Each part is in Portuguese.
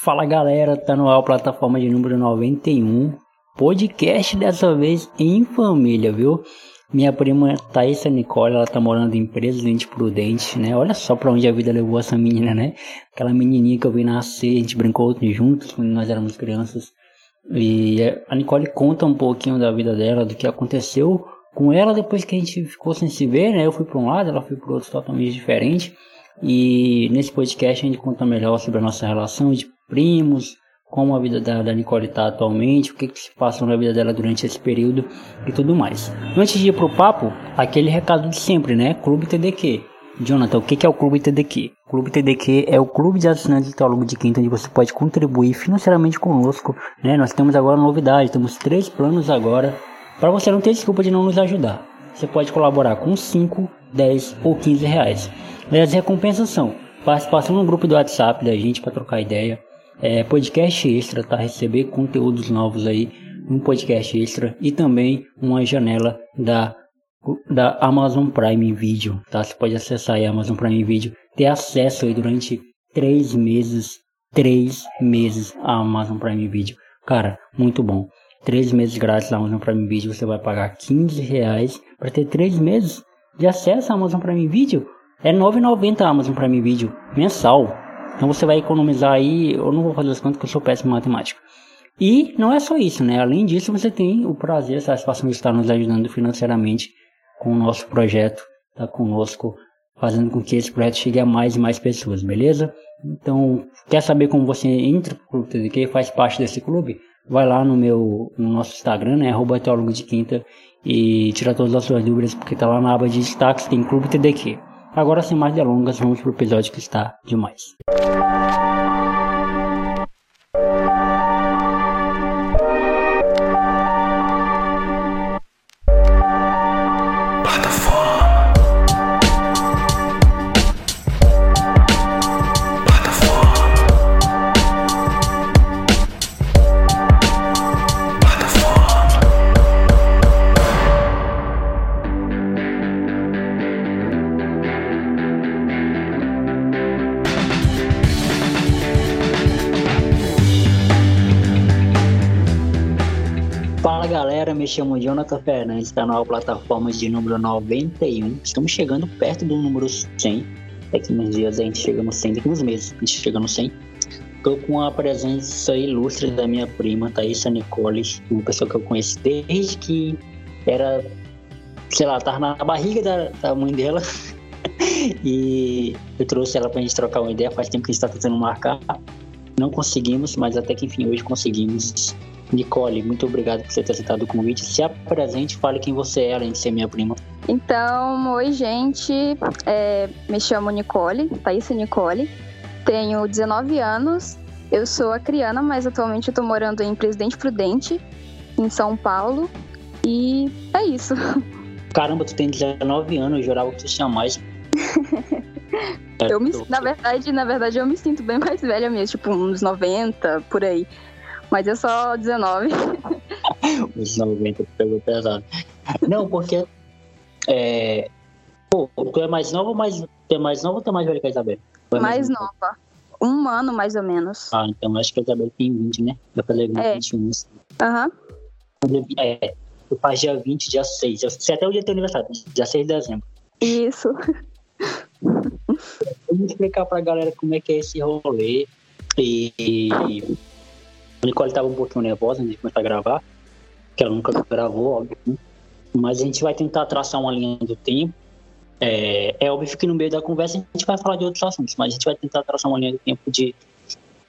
Fala galera, tá no ar plataforma de número 91. Podcast dessa vez em família, viu? Minha prima Thaisa Nicole, ela tá morando em Presidente Prudente, né? Olha só pra onde a vida levou essa menina, né? Aquela menininha que eu vi nascer, a gente brincou juntos quando nós éramos crianças. E a Nicole conta um pouquinho da vida dela, do que aconteceu com ela depois que a gente ficou sem se ver, né? Eu fui para um lado, ela foi para outro totalmente diferente. E nesse podcast a gente conta melhor sobre a nossa relação de primos, como a vida da, da Nicole está atualmente, o que, que se passa na vida dela durante esse período e tudo mais. Antes de ir pro papo, aquele recado de sempre, né? Clube TDQ. Jonathan, o que, é o Clube TDQ? Clube TDQ é o clube de assinantes do Teólogo de Quinta, onde você pode contribuir financeiramente conosco. Né? Nós temos agora novidade, temos três planos agora, para você não ter desculpa de não nos ajudar. Você pode colaborar com 5, 10 ou 15 reais. E as recompensas são participação no grupo do WhatsApp da gente para trocar ideia, é, podcast extra, tá? Receber conteúdos novos aí, um podcast extra e também uma janela da, da Amazon Prime Video, tá? Você pode acessar aí a Amazon Prime Video, ter acesso aí durante três meses, três meses a Amazon Prime Video. Cara, muito bom. Três meses grátis na Amazon Prime Video, você vai pagar 15 reais para ter três meses de acesso à Amazon Prime Video. É 9,90 a Amazon Prime Video mensal. Então você vai economizar aí, eu não vou fazer as contas porque eu sou péssimo em matemática. E não é só isso, né? Além disso, você tem o prazer, a satisfação de estar nos ajudando financeiramente com o nosso projeto, tá conosco, fazendo com que esse projeto chegue a mais e mais pessoas, beleza? Então, quer saber como você entra pro Clube TDQ, faz parte desse clube? Vai lá no meu, no nosso Instagram, né? Arroba Teólogo de Quinta e tira todas as suas dúvidas, porque tá lá na aba de destaques, tem Clube TDQ. Agora, sem mais delongas, vamos pro episódio que está demais. me chamo Jonathan Fernandes, está na plataforma de número 91. Estamos chegando perto do número 100. Daqui uns dias a gente chega no 100, daqui uns meses a gente chega no 100. Estou com a presença ilustre da minha prima, Thaisa Nicole, uma pessoa que eu conheço desde que era, sei lá, estava na barriga da, da mãe dela. e eu trouxe ela para a gente trocar uma ideia. Faz tempo que a gente está tentando marcar. Não conseguimos, mas até que enfim hoje conseguimos. Nicole, muito obrigado por você ter aceitado o convite. Se apresente, fale quem você é, além de ser minha prima. Então, oi, gente. É, me chamo Nicole, Thaís Nicole. Tenho 19 anos. Eu sou acriana, mas atualmente eu tô morando em Presidente Prudente, em São Paulo. E é isso. Caramba, tu tem 19 anos, eu jurava que tu tinha mais. eu me, na verdade, na verdade, eu me sinto bem mais velha mesmo, tipo uns 90, por aí. Mas é só 19. Os 90 pegou pesado. Não, porque. É, pô, tu é mais nova ou mais. Tu é mais nova ou tu é mais velha que a Isabel? É mais, mais nova. Um ano, mais ou menos. Ah, então acho que a Isabel tem 20, né? Vai fazer 20, é. 21. Assim. Aham. Uhum. É, eu faço dia 20, dia 6. Eu sei até o dia do teu aniversário, dia 6 de dezembro. Isso. Vamos explicar pra galera como é que é esse rolê. E, a Nicole estava um pouquinho nervosa antes de começar a gravar, que ela nunca gravou, óbvio. Né? Mas a gente vai tentar traçar uma linha do tempo. É, é óbvio que no meio da conversa a gente vai falar de outros assuntos, mas a gente vai tentar traçar uma linha do tempo de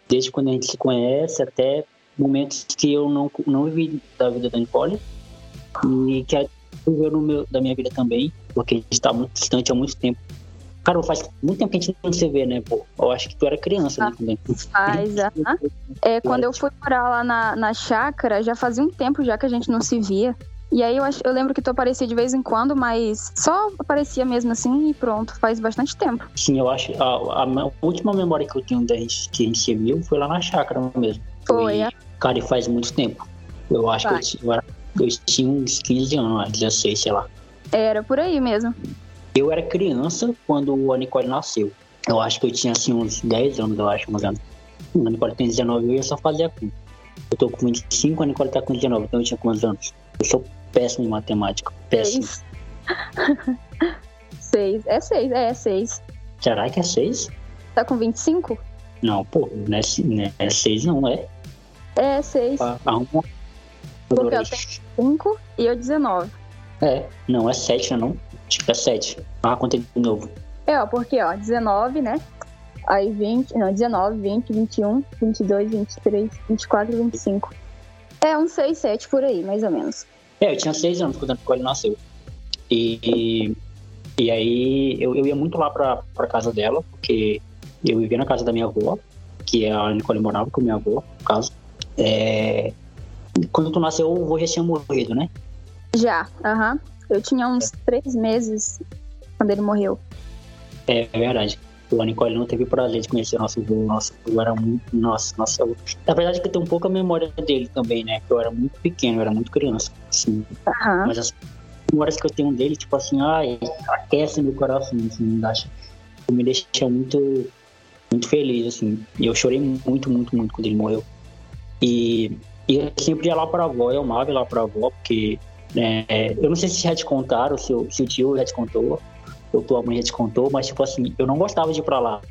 desde quando a gente se conhece até momentos que eu não, não vivi da vida da Nicole e que é viveu no meu, da minha vida também, porque a gente está muito distante há muito tempo. Cara, faz muito tempo que a gente não se vê, né, pô? Eu acho que tu era criança, né, também. Faz, é. Quando eu fui morar lá na, na chácara, já fazia um tempo já que a gente não se via. E aí eu, acho, eu lembro que tu aparecia de vez em quando, mas só aparecia mesmo assim e pronto, faz bastante tempo. Sim, eu acho. A, a, última memória que eu tenho da gente, que a gente se viu foi lá na chácara mesmo. Foi, é. Cara, e faz muito tempo. Eu acho que eu tinha, eu tinha uns 15 anos, 16, sei lá. Era por aí mesmo. Eu era criança quando a Nicole nasceu. Eu acho que eu tinha assim uns 10 anos, eu acho, mais ou A Nicole tem 19, eu ia só fazer a conta. Eu tô com 25, a Nicole tá com 19, então eu tinha quantos anos? Eu sou péssimo em matemática. Péssimo. Seis. É seis, é, é seis. Será que é seis? Tá com 25? Não, pô, não é, não é seis, não é? É seis. Arruma. Porque eu tenho 5 e eu 19. É, não, é 7, não? Tipo, é 7. Ah, conta de novo. É, ó, porque, ó, 19, né? Aí 20, não, 19, 20, 21, 22, 23, 24, 25. É, uns 6, 7 por aí, mais ou menos. É, eu tinha 6 anos quando a Nicole nasceu. E, e aí eu, eu ia muito lá pra, pra casa dela, porque eu vivia na casa da minha avó, que é a Nicole morava com minha avó, no caso. É, quando tu nasceu, o avô já tinha morrido, né? Já, aham. Uhum. Eu tinha uns 3 meses quando ele morreu. É, é verdade. O Nicole não teve prazer de conhecer o nosso avô. Nosso avô era muito. Nossa, nossa. Na verdade, que eu tenho pouca memória dele também, né? Porque eu era muito pequeno, eu era muito criança. Assim. Uhum. Mas as memórias que eu tenho dele, tipo assim, ai, aquece meu coração, assim, me deixa, me deixa muito, muito feliz, assim. E eu chorei muito, muito, muito quando ele morreu. E, e eu sempre ia lá pra avó, eu amava ir lá pra avó, porque é, eu não sei se já te contaram, se, o, se o tio já te contou, ou tua mãe já te contou, mas tipo assim, eu não gostava de ir pra lá.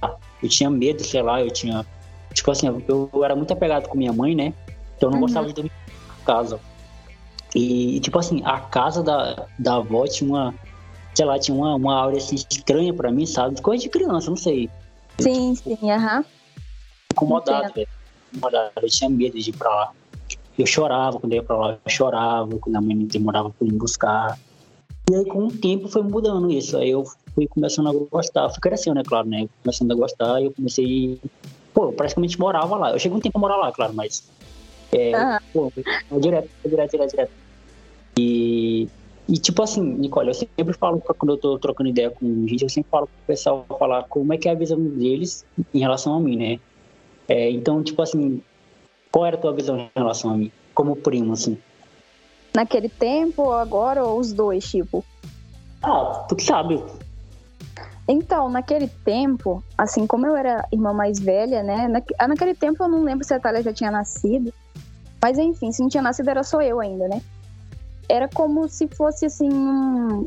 Eu tinha medo, sei lá, eu tinha. Tipo assim, eu, eu era muito apegado com minha mãe, né? Então eu não uhum. gostava de dormir em casa. E, tipo assim, a casa da, da avó tinha uma, sei lá, tinha uma, uma aura assim estranha pra mim, sabe? Coisa de criança, não sei. Sim, sim, aham. Uhum. Incomodado, velho. Incomodado. Eu tinha medo de ir pra lá. Eu chorava quando eu ia pra lá, eu chorava quando a mãe me demorava pra me buscar. E aí, com o tempo, foi mudando isso. Aí eu fui começando a gostar. Fui crescendo, né, claro, né? Começando a gostar e eu comecei. Pô, eu praticamente morava lá. Eu cheguei um tempo a morar lá, claro, mas. É, uhum. pô, direto, direto, direto, direto. E, e tipo assim, Nicole, eu sempre falo, quando eu tô trocando ideia com gente, eu sempre falo pro pessoal falar como é que é a visão deles em relação a mim, né? É, então, tipo assim, qual era a tua visão em relação a mim? Como primo, assim? Naquele tempo, ou agora, ou os dois, tipo? Ah, tu que sabe. Então, naquele tempo, assim, como eu era irmã mais velha, né? naquele tempo eu não lembro se a Thalia já tinha nascido. Mas enfim, se não tinha nascido era só eu ainda, né? Era como se fosse assim um...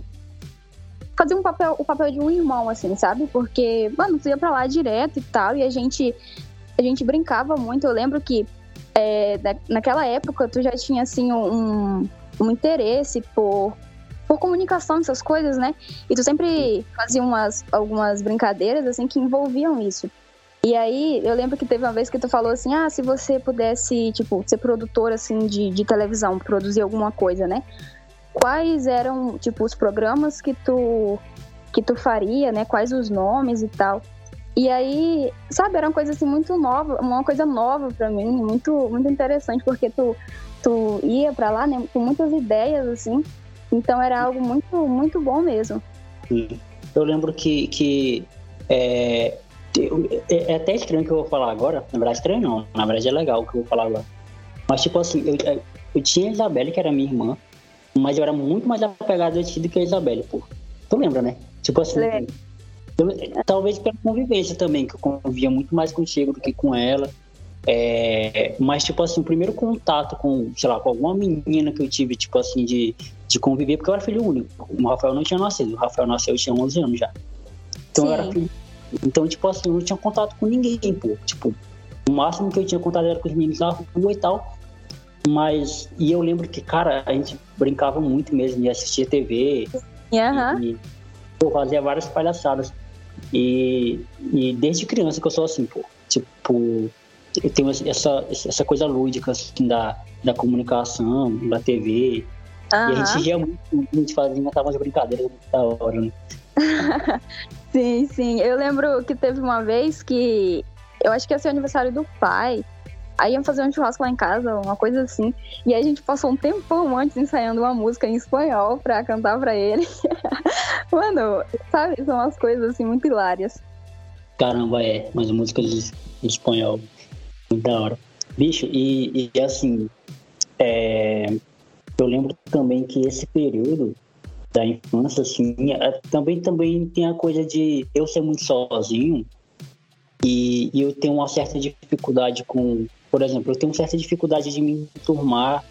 fazer um papel, o papel de um irmão, assim, sabe? Porque, mano, tu ia pra lá direto e tal, e a gente a gente brincava muito. Eu lembro que é, naquela época tu já tinha assim um, um interesse por, por comunicação essas coisas, né? E tu sempre fazia umas, algumas brincadeiras assim que envolviam isso. E aí, eu lembro que teve uma vez que tu falou assim, ah, se você pudesse, tipo, ser produtor, assim, de, de televisão, produzir alguma coisa, né? Quais eram, tipo, os programas que tu, que tu faria, né? Quais os nomes e tal. E aí, sabe, era uma coisa, assim, muito nova, uma coisa nova para mim, muito, muito interessante, porque tu, tu ia para lá, né, com muitas ideias, assim, então era algo muito, muito bom mesmo. Eu lembro que, que é, é, é até estranho o que eu vou falar agora. Na verdade, estranho não. Na verdade, é legal o que eu vou falar agora. Mas, tipo assim, eu, eu tinha a Isabelle, que era minha irmã, mas eu era muito mais apegado a ti do que a Isabelle, pô. Tu lembra, né? Tipo assim. Eu, talvez pela convivência também, que eu convivia muito mais contigo do que com ela. É, mas, tipo assim, o primeiro contato com, sei lá, com alguma menina que eu tive, tipo assim, de, de conviver, porque eu era filho único. O Rafael não tinha nascido. O Rafael nasceu, eu tinha 11 anos já. Então Sim. eu era filho então, tipo assim, eu não tinha contato com ninguém, pô. Tipo, o máximo que eu tinha contato era com os meninos da rua e tal. Mas, e eu lembro que, cara, a gente brincava muito mesmo de assistir TV. Uhum. E, e pô, fazia várias palhaçadas. E, e desde criança que eu sou assim, pô. Tipo, eu tenho essa, essa coisa lúdica, assim, da, da comunicação, da TV. Uhum. E a gente ia muito, a gente fazia, umas brincadeiras muito da hora, né? sim, sim. Eu lembro que teve uma vez que eu acho que ia ser o aniversário do pai. Aí iam fazer um churrasco lá em casa, uma coisa assim. E aí a gente passou um tempão antes ensaiando uma música em espanhol pra cantar pra ele. Mano, sabe? São umas coisas assim muito hilárias. Caramba, é. Mas músicas em espanhol. Muito da hora. Bicho, e, e assim, é, eu lembro também que esse período da infância, assim, é, também, também tem a coisa de eu ser muito sozinho. E, e, eu tenho uma certa dificuldade com, por exemplo, eu tenho certa dificuldade de me enturmar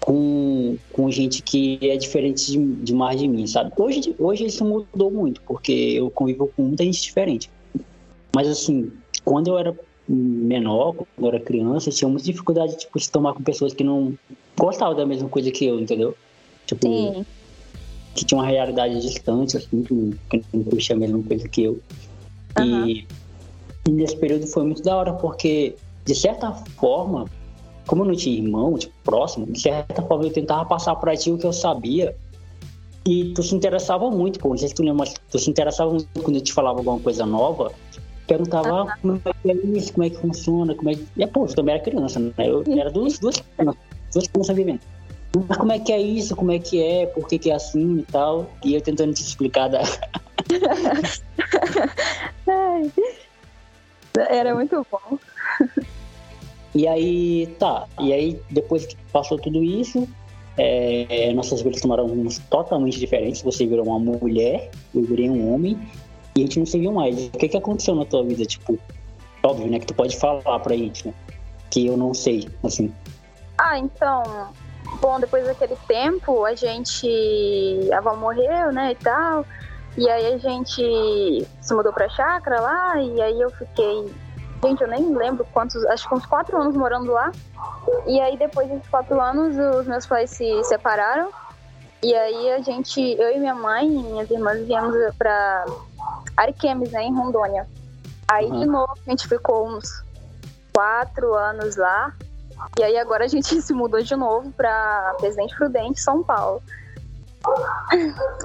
com, com gente que é diferente de, demais de mim, sabe? Hoje, hoje isso mudou muito, porque eu convivo com muita gente diferente. Mas assim, quando eu era menor, quando eu era criança, eu tinha muita dificuldade tipo, de tomar com pessoas que não gostavam da mesma coisa que eu, entendeu? Tipo, Sim. que tinha uma realidade distante, assim, que, não puxa a mesma coisa que eu. Uhum. E, e nesse período foi muito da hora, porque, de certa forma, como eu não tinha irmão, tipo, próximo, de certa forma eu tentava passar pra ti o que eu sabia. E tu se interessava muito, pô. Não sei se tu lembra, tu se interessava muito quando eu te falava alguma coisa nova. Perguntava uhum. como é que é isso, como é que funciona, como é que. E, pô, tu também era criança, né? Eu era duas, duas crianças, duas crianças vivendo. Mas como é que é isso, como é que é, por que, que é assim e tal. E eu tentando te explicar da. Era muito bom. E aí, tá. E aí, depois que passou tudo isso, é, nossas vidas tomaram rumos totalmente diferentes. Você virou uma mulher, eu virei um homem, e a gente não se viu mais. O que, que aconteceu na tua vida? Tipo, óbvio, né? Que tu pode falar pra gente, né? Que eu não sei, assim. Ah, então. Bom, depois daquele tempo, a gente. A avó morreu, né? E tal. E aí a gente se mudou pra chácara lá, e aí eu fiquei. Gente, eu nem lembro quantos. Acho que uns quatro anos morando lá. E aí depois desses quatro anos, os meus pais se separaram. E aí a gente, eu e minha mãe e minhas irmãs viemos pra Ariquemes, né, em Rondônia. Aí uhum. de novo a gente ficou uns quatro anos lá. E aí agora a gente se mudou de novo pra Presidente Prudente, São Paulo.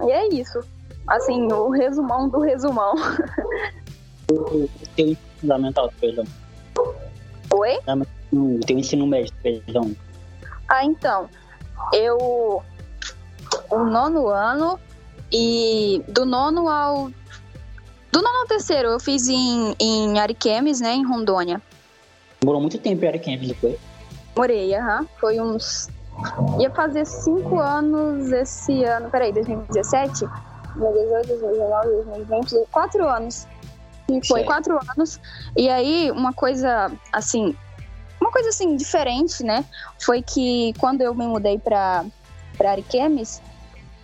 E é isso assim, o resumão do resumão. O teu fundamental, perdão. Oi? O teu ensino médio, perdão. Ah, então. Eu. O nono ano e do nono ao. Do nono ao terceiro, eu fiz em, em Ariquemes, né, em Rondônia. Morou muito tempo em Ariquemes, depois? Morei, aham. Foi uns. Ia fazer cinco anos esse ano. Peraí, 2017? 2018, 2019, 2020, quatro anos. E foi Sim. quatro anos. E aí, uma coisa, assim, uma coisa, assim, diferente, né? Foi que quando eu me mudei pra, pra Ariquemes,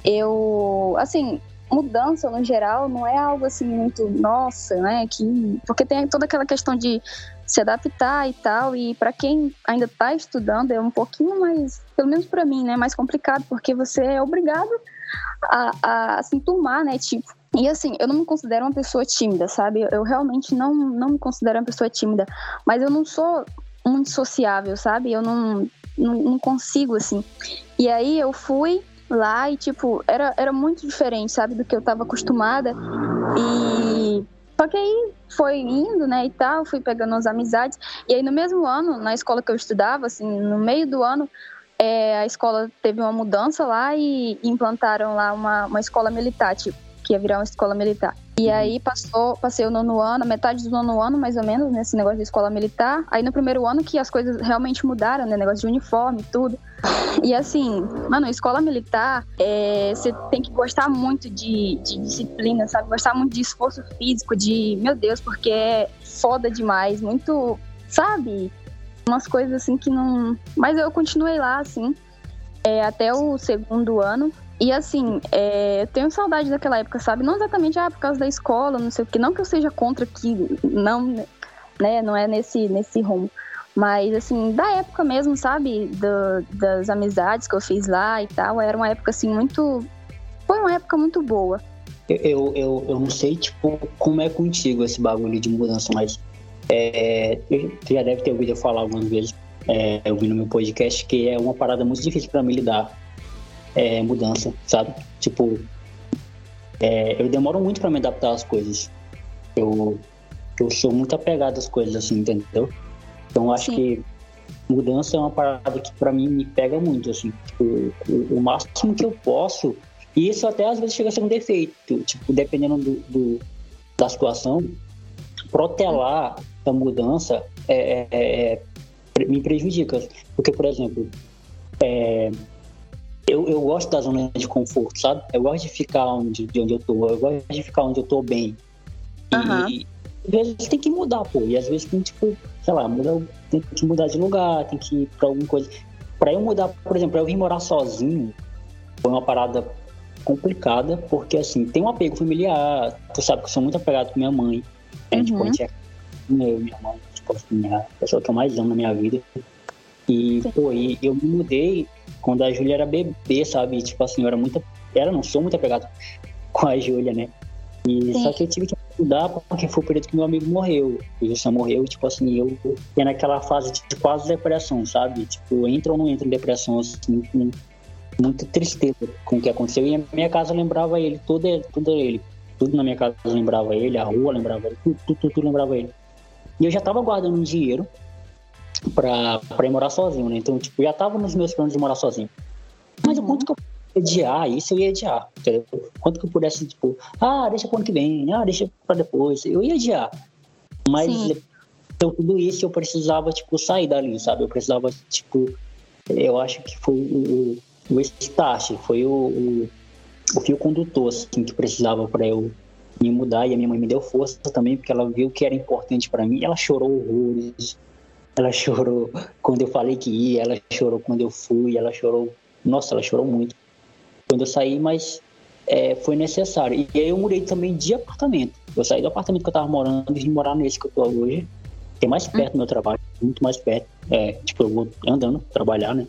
eu, assim, mudança no geral não é algo assim muito nossa, né? Que porque tem toda aquela questão de se adaptar e tal e para quem ainda está estudando é um pouquinho mais, pelo menos para mim, né, mais complicado porque você é obrigado a, a se enturmar, né? Tipo, e assim, eu não me considero uma pessoa tímida, sabe? Eu realmente não, não me considero uma pessoa tímida. Mas eu não sou muito sociável, sabe? Eu não, não, não consigo, assim. E aí eu fui lá e, tipo, era, era muito diferente, sabe? Do que eu tava acostumada. E. Só que aí foi indo, né, e tal, fui pegando as amizades. E aí no mesmo ano, na escola que eu estudava, assim, no meio do ano, é, a escola teve uma mudança lá e implantaram lá uma, uma escola militar, tipo, que ia virar uma escola militar. E uhum. aí passou, passei o nono ano, metade do nono ano, mais ou menos, nesse negócio de escola militar. Aí no primeiro ano que as coisas realmente mudaram, né? Negócio de uniforme, tudo. E assim, mano, escola militar, é, você tem que gostar muito de, de disciplina, sabe? Gostar muito de esforço físico, de, meu Deus, porque é foda demais, muito, sabe? umas coisas assim que não. Mas eu continuei lá, assim, é, até o segundo ano. E assim, é, eu tenho saudade daquela época, sabe? Não exatamente ah, por causa da escola, não sei o que. Não que eu seja contra que. Não, né? Não é nesse, nesse rumo. Mas, assim, da época mesmo, sabe? Do, das amizades que eu fiz lá e tal. Era uma época, assim, muito. Foi uma época muito boa. Eu, eu, eu não sei, tipo, como é contigo esse bagulho de mudança, mas é, você já deve ter ouvido eu falar algumas vezes, é, eu vi no meu podcast, que é uma parada muito difícil para mim lidar. É, mudança, sabe? Tipo, é, eu demoro muito para me adaptar às coisas. Eu, eu sou muito apegado às coisas, assim, entendeu? Então, acho Sim. que mudança é uma parada que para mim me pega muito, assim. Tipo, o, o, máximo que eu posso, e isso até às vezes chega a ser um defeito, tipo, dependendo do, do da situação, protelar a mudança é, é, é, me prejudica. Porque, por exemplo, é, eu, eu gosto da zona de conforto, sabe? Eu gosto de ficar onde, de onde eu tô, eu gosto de ficar onde eu tô bem. Uhum. E, às vezes tem que mudar, pô. E às vezes tem, tipo, sei lá, muda, tem que mudar de lugar, tem que ir pra alguma coisa. Pra eu mudar, por exemplo, pra eu vir morar sozinho, foi uma parada complicada, porque assim, tem um apego familiar. Tu sabe que eu sou muito apegado com minha mãe. Né? Tipo, a gente é eu, minha mãe, tipo assim, a pessoa que eu mais amo na minha vida. E, Sim. pô, e eu me mudei quando a Júlia era bebê, sabe? Tipo assim, eu era muito. Era, não sou muito apegado com a Júlia, né? E Sim. só que eu tive que mudar porque foi o período que meu amigo morreu. O Wilson morreu e, tipo assim, eu ia naquela fase de quase depressão, sabe? Tipo, entra ou não entra em depressão, assim, com muita tristeza com o que aconteceu. E a minha casa lembrava ele, tudo, tudo ele. Tudo na minha casa lembrava ele, a rua lembrava ele, tudo, tudo, tudo lembrava ele. E eu já tava guardando dinheiro pra, pra ir morar sozinho, né? Então, tipo, já tava nos meus planos de morar sozinho. Mas o quanto que eu adiar isso, eu ia adiar, entendeu? Quanto que eu pudesse, tipo, ah, deixa pro ano que vem, ah, deixa pra depois, eu ia adiar. Mas então, tudo isso eu precisava, tipo, sair dali, sabe? Eu precisava, tipo, eu acho que foi o, o start, foi o, o, o fio condutor, assim, que precisava para eu me mudar e a minha mãe me deu força também, porque ela viu que era importante para mim. Ela chorou horrores. Ela chorou quando eu falei que ia, ela chorou quando eu fui, ela chorou. Nossa, ela chorou muito quando eu saí, mas é, foi necessário. E aí eu mudei também de apartamento. Eu saí do apartamento que eu tava morando e vim morar nesse que eu tô hoje, que é mais perto do meu trabalho, muito mais perto. É, tipo, eu vou andando trabalhar, né?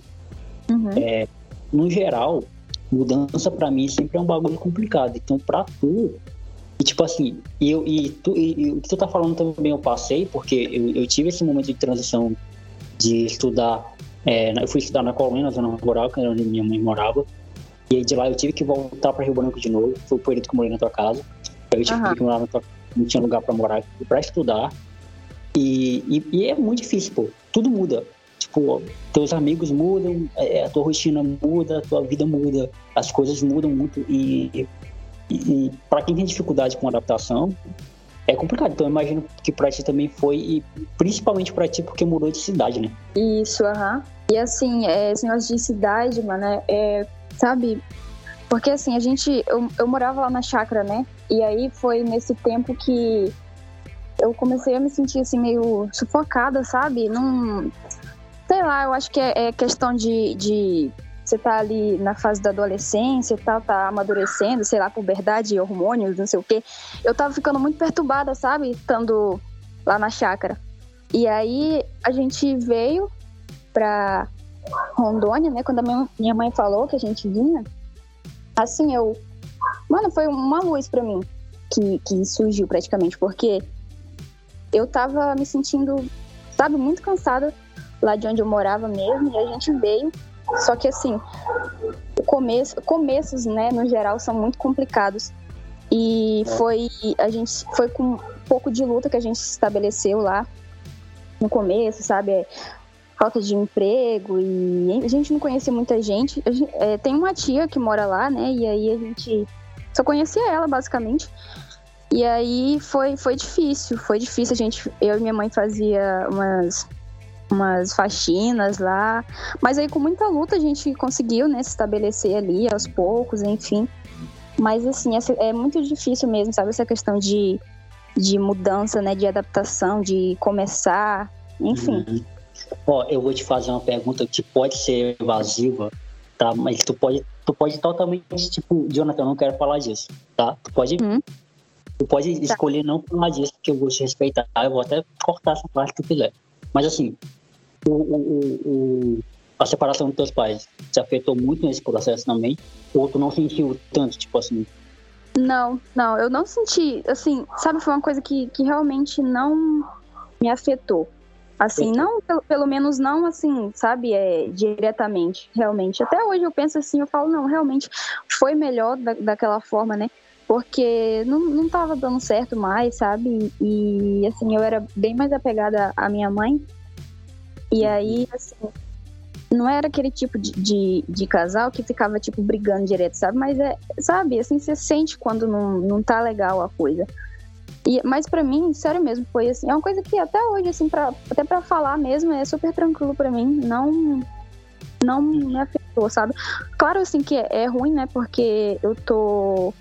Uhum. É, no geral, mudança para mim sempre é um bagulho complicado. Então, para tu, e tipo assim, eu, e, tu, e, e, o que tu tá falando também eu passei, porque eu, eu tive esse momento de transição de estudar. É, eu fui estudar na colônia, na zona rural, que era onde minha mãe morava. E aí de lá eu tive que voltar para Rio Branco de novo. Foi o período que eu morei na tua casa. Eu tive uhum. que morar na tua não tinha lugar para morar, para estudar. E, e, e, é muito difícil, pô. Tudo muda. Tipo, teus amigos mudam, é, a tua rotina muda, a tua vida muda, as coisas mudam muito. E, e, para quem tem dificuldade com adaptação, é complicado. Então eu imagino que para ti também foi, e principalmente para ti porque mudou de cidade, né? Isso, aham. Uhum. E assim, é, esse de cidade, mano, é, é sabe? Porque assim, a gente. Eu, eu morava lá na chácara, né? E aí foi nesse tempo que eu comecei a me sentir assim meio sufocada, sabe? Não. Sei lá, eu acho que é, é questão de, de você tá ali na fase da adolescência e tal, tá amadurecendo, sei lá, puberdade, hormônios, não sei o quê. Eu tava ficando muito perturbada, sabe? Estando lá na chácara. E aí a gente veio pra Rondônia, né? Quando a minha, minha mãe falou que a gente vinha, assim, eu. Mano, foi uma luz para mim que, que surgiu praticamente, porque eu tava me sentindo, sabe, muito cansada lá de onde eu morava mesmo, e a gente veio. Só que assim, começo, começos, né, no geral, são muito complicados. E foi a gente foi com um pouco de luta que a gente estabeleceu lá no começo, sabe? falta de emprego e a gente não conhecia muita gente. gente é, tem uma tia que mora lá, né? E aí a gente só conhecia ela, basicamente. E aí foi, foi difícil, foi difícil. A gente, eu e minha mãe fazia umas, umas faxinas lá. Mas aí com muita luta a gente conseguiu, né, se estabelecer ali aos poucos, enfim. Mas assim, é muito difícil mesmo, sabe? Essa questão de, de mudança, né? De adaptação, de começar, enfim. Uhum. Ó, eu vou te fazer uma pergunta que pode ser evasiva, tá? Mas tu pode, tu pode totalmente, tipo, Jonathan, eu não quero falar disso, tá? Tu pode, hum. tu pode tá. escolher não falar disso, porque eu vou te respeitar. Eu vou até cortar essa parte que tu quiser. Mas assim, o, o, o, a separação dos teus pais te afetou muito nesse processo também? Ou tu não sentiu tanto, tipo assim? Não, não, eu não senti, assim, sabe, foi uma coisa que, que realmente não me afetou. Assim, não, pelo, pelo, menos não assim, sabe, é, diretamente, realmente. Até hoje eu penso assim, eu falo, não, realmente foi melhor da, daquela forma, né? Porque não, não tava dando certo mais, sabe? E, assim, eu era bem mais apegada à minha mãe. E aí, assim, não era aquele tipo de, de, de, casal que ficava, tipo, brigando direto, sabe? Mas é, sabe, assim, você sente quando não, não tá legal a coisa. E, mas para mim, sério mesmo, foi assim, é uma coisa que até hoje, assim, pra, até para falar mesmo, é super tranquilo para mim, não não me afetou, sabe? Claro, assim, que é, é, ruim, né, porque eu tô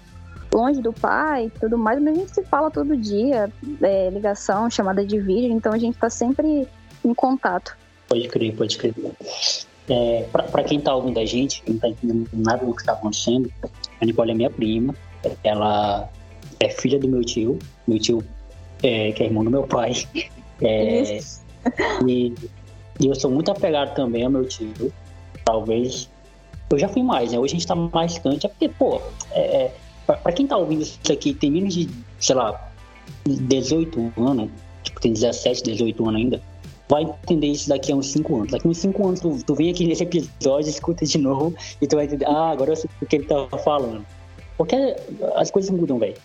longe do pai e tudo mais, mas a gente se fala todo dia, é, ligação, chamada de vídeo, então a gente tá sempre em contato. Pode crer, pode crer. É, para quem tá ouvindo a gente, não tá entendendo nada do que tá acontecendo, a Nicole é minha prima, ela é filha do meu tio, meu tio é, que é irmão do meu pai. É, e, e, eu sou muito apegado também ao meu tio. Talvez. Eu já fui mais, né? Hoje a gente tá mais distante, é porque, pô, é, é pra, pra, quem tá ouvindo isso aqui, tem menos de, sei lá, 18 anos, tipo, tem 17, 18 anos ainda, vai entender isso daqui a uns 5 anos. Daqui a uns 5 anos, tu, tu vem aqui nesse episódio, escuta de novo, e tu vai entender, ah, agora eu sei o que ele tava falando. Porque as coisas mudam, velho.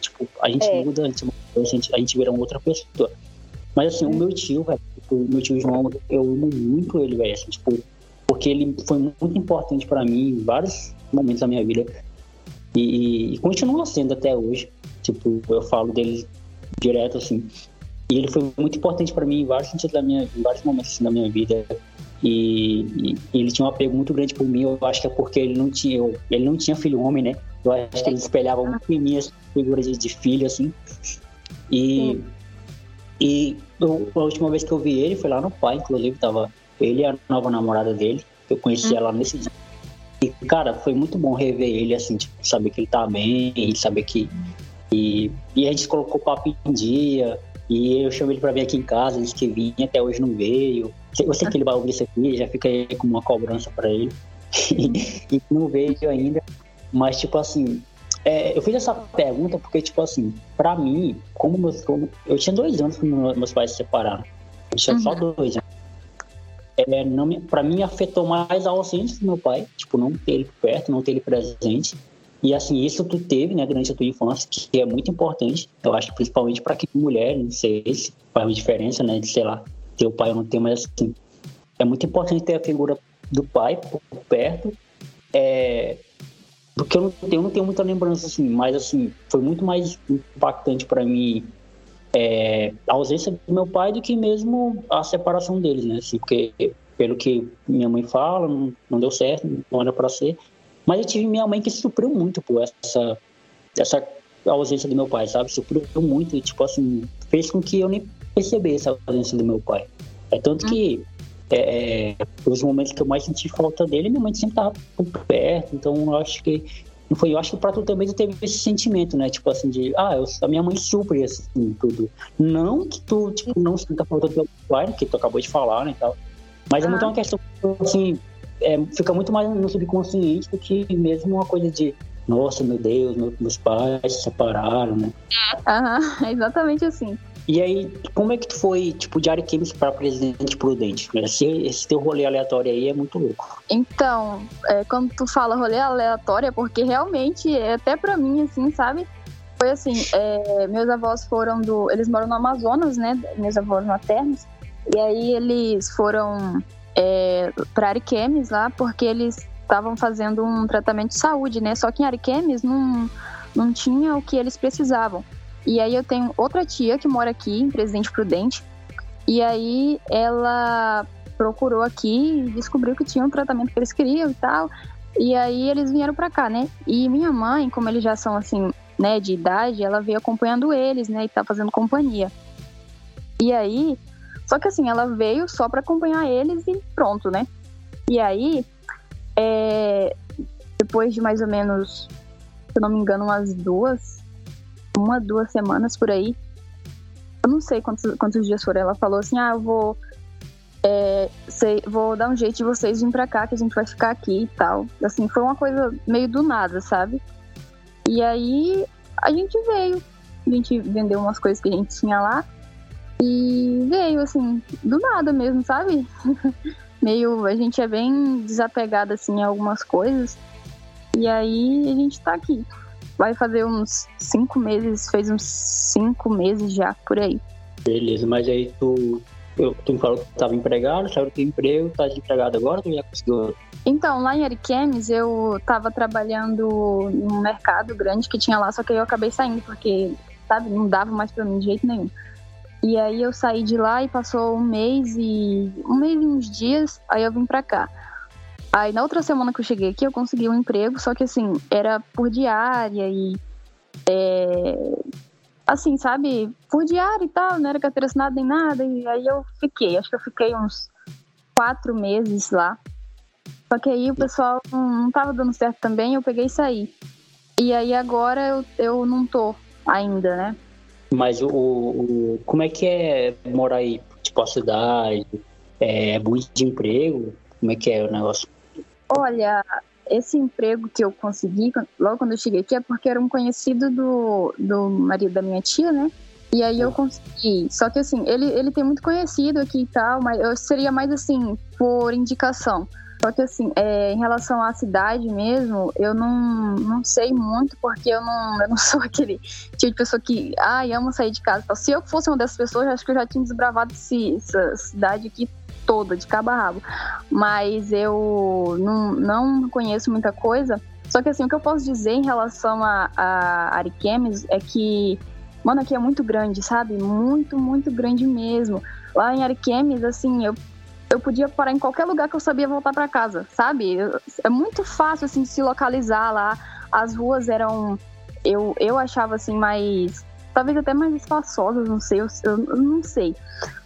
Tipo, a gente é. muda, a gente, a gente, a gente vira uma outra pessoa. Mas assim, o meu tio, velho, o meu tio João, eu amo muito ele, velho. Assim, tipo, porque ele foi muito importante para mim em vários momentos da minha vida. E, e, continua sendo até hoje. Tipo, eu falo dele direto, assim. E ele foi muito importante para mim em vários sentidos da minha, em vários momentos assim, da minha vida. E, e, ele tinha um apego muito grande por mim. Eu acho que é porque ele não tinha, eu, ele não tinha filho homem, né? Eu acho que ele espelhava muito em mim as figuras de, de filho, assim. E, e eu, a última vez que eu vi ele foi lá no pai, inclusive, tava ele e a nova namorada dele. Eu conheci ela nesse dia. E, cara, foi muito bom rever ele, assim, tipo, saber que ele tá bem, saber que. E, e a gente colocou papo em dia. E eu chamei ele pra vir aqui em casa, disse que vinha, até hoje não veio. Eu sei que ele vai ouvir isso aqui, já fica aí com uma cobrança pra ele. e não veio ainda. Mas, tipo assim, é, eu fiz essa pergunta porque, tipo assim, pra mim, como meus. Como, eu tinha dois anos quando meus pais se separaram. Eu tinha uhum. só dois anos. É, não me, pra mim, afetou mais a ausência do meu pai, tipo, não ter ele perto, não ter ele presente. E assim, isso tu teve, né, durante a tua infância, que é muito importante. Eu acho, principalmente para que mulher, não sei se faz uma diferença, né, de, sei lá, ter o pai ou não ter, mas assim, é muito importante ter a figura do pai por perto. É, porque eu não, tenho, eu não tenho muita lembrança, assim, mas assim, foi muito mais impactante para mim é, a ausência do meu pai do que mesmo a separação deles, né? Assim, porque, pelo que minha mãe fala, não, não deu certo, não era para ser. Mas eu tive minha mãe que supriu muito por essa, essa ausência do meu pai, sabe? Supriu muito e, tipo assim, fez com que eu nem percebesse a ausência do meu pai. É tanto que é, é, os momentos que eu mais senti falta dele, minha mãe sempre estava por perto, então eu acho que não foi, eu acho que para tu também teve esse sentimento, né? Tipo assim, de, ah, eu, a minha mãe supre assim, tudo. Não que tu, tipo, não sinta falta do teu pai, que tu acabou de falar, né, e tal. Mas ah. é muito uma questão, assim, é, fica muito mais no subconsciente do que mesmo uma coisa de, nossa, meu Deus, meus pais se separaram, né? Aham, é exatamente assim. E aí, como é que tu foi, tipo, de Ariquemes para Presidente Prudente? Esse, esse teu rolê aleatório aí é muito louco. Então, é, quando tu fala rolê aleatório, é porque realmente, é até para mim, assim, sabe? Foi assim, é, meus avós foram do... Eles moram no Amazonas, né? Meus avós maternos. E aí eles foram é, para Ariquemes lá, porque eles estavam fazendo um tratamento de saúde, né? Só que em Ariquemes não, não tinha o que eles precisavam. E aí eu tenho outra tia que mora aqui, em Presidente Prudente. E aí ela procurou aqui e descobriu que tinha um tratamento que eles queriam e tal. E aí eles vieram para cá, né? E minha mãe, como eles já são assim, né, de idade, ela veio acompanhando eles, né, e tá fazendo companhia. E aí, só que assim, ela veio só para acompanhar eles e pronto, né? E aí, é, depois de mais ou menos, se eu não me engano, umas duas, uma, duas semanas por aí. Eu não sei quantos, quantos dias foram. Ela falou assim: ah, eu vou. É, sei, vou dar um jeito de vocês virem pra cá, que a gente vai ficar aqui e tal. Assim, foi uma coisa meio do nada, sabe? E aí a gente veio. A gente vendeu umas coisas que a gente tinha lá. E veio, assim, do nada mesmo, sabe? meio. A gente é bem desapegado, assim, em algumas coisas. E aí a gente tá aqui vai fazer uns cinco meses, fez uns cinco meses já, por aí. Beleza, mas aí tu, eu, tu me falou que estava empregado, saiu do teu emprego, tá desempregado agora, tu já conseguiu? Então, lá em Ariquemes, eu estava trabalhando num mercado grande que tinha lá, só que eu acabei saindo, porque, sabe, não dava mais para mim de jeito nenhum. E aí eu saí de lá e passou um mês e um mês e uns dias, aí eu vim para cá. Aí na outra semana que eu cheguei aqui, eu consegui um emprego, só que assim, era por diária e É, assim, sabe, por diário e tal, não era carteira assinada nem nada, e aí eu fiquei, acho que eu fiquei uns quatro meses lá. Só que aí o pessoal não, não tava dando certo também, eu peguei e saí. E aí agora eu, eu não tô ainda, né? Mas o, o como é que é morar aí? Tipo, a cidade, é, é muito de emprego? Como é que é o negócio? Olha, esse emprego que eu consegui logo quando eu cheguei aqui é porque era um conhecido do, do marido da minha tia, né? E aí eu consegui. Só que assim, ele, ele tem muito conhecido aqui e tal, mas eu seria mais assim, por indicação. Só que assim, é, em relação à cidade mesmo, eu não, não sei muito, porque eu não, eu não sou aquele tipo de pessoa que, ai, amo sair de casa. Se eu fosse uma dessas pessoas, eu acho que eu já tinha desbravado esse, essa cidade aqui toda, de cabo a rabo. Mas eu não, não conheço muita coisa. Só que assim, o que eu posso dizer em relação a, a Ariquemes é que, mano, aqui é muito grande, sabe? Muito, muito grande mesmo. Lá em Ariquemes, assim, eu eu podia parar em qualquer lugar que eu sabia voltar para casa, sabe? É muito fácil assim se localizar lá. As ruas eram eu eu achava assim mais talvez até mais espaçosas, não sei, eu, eu, não sei.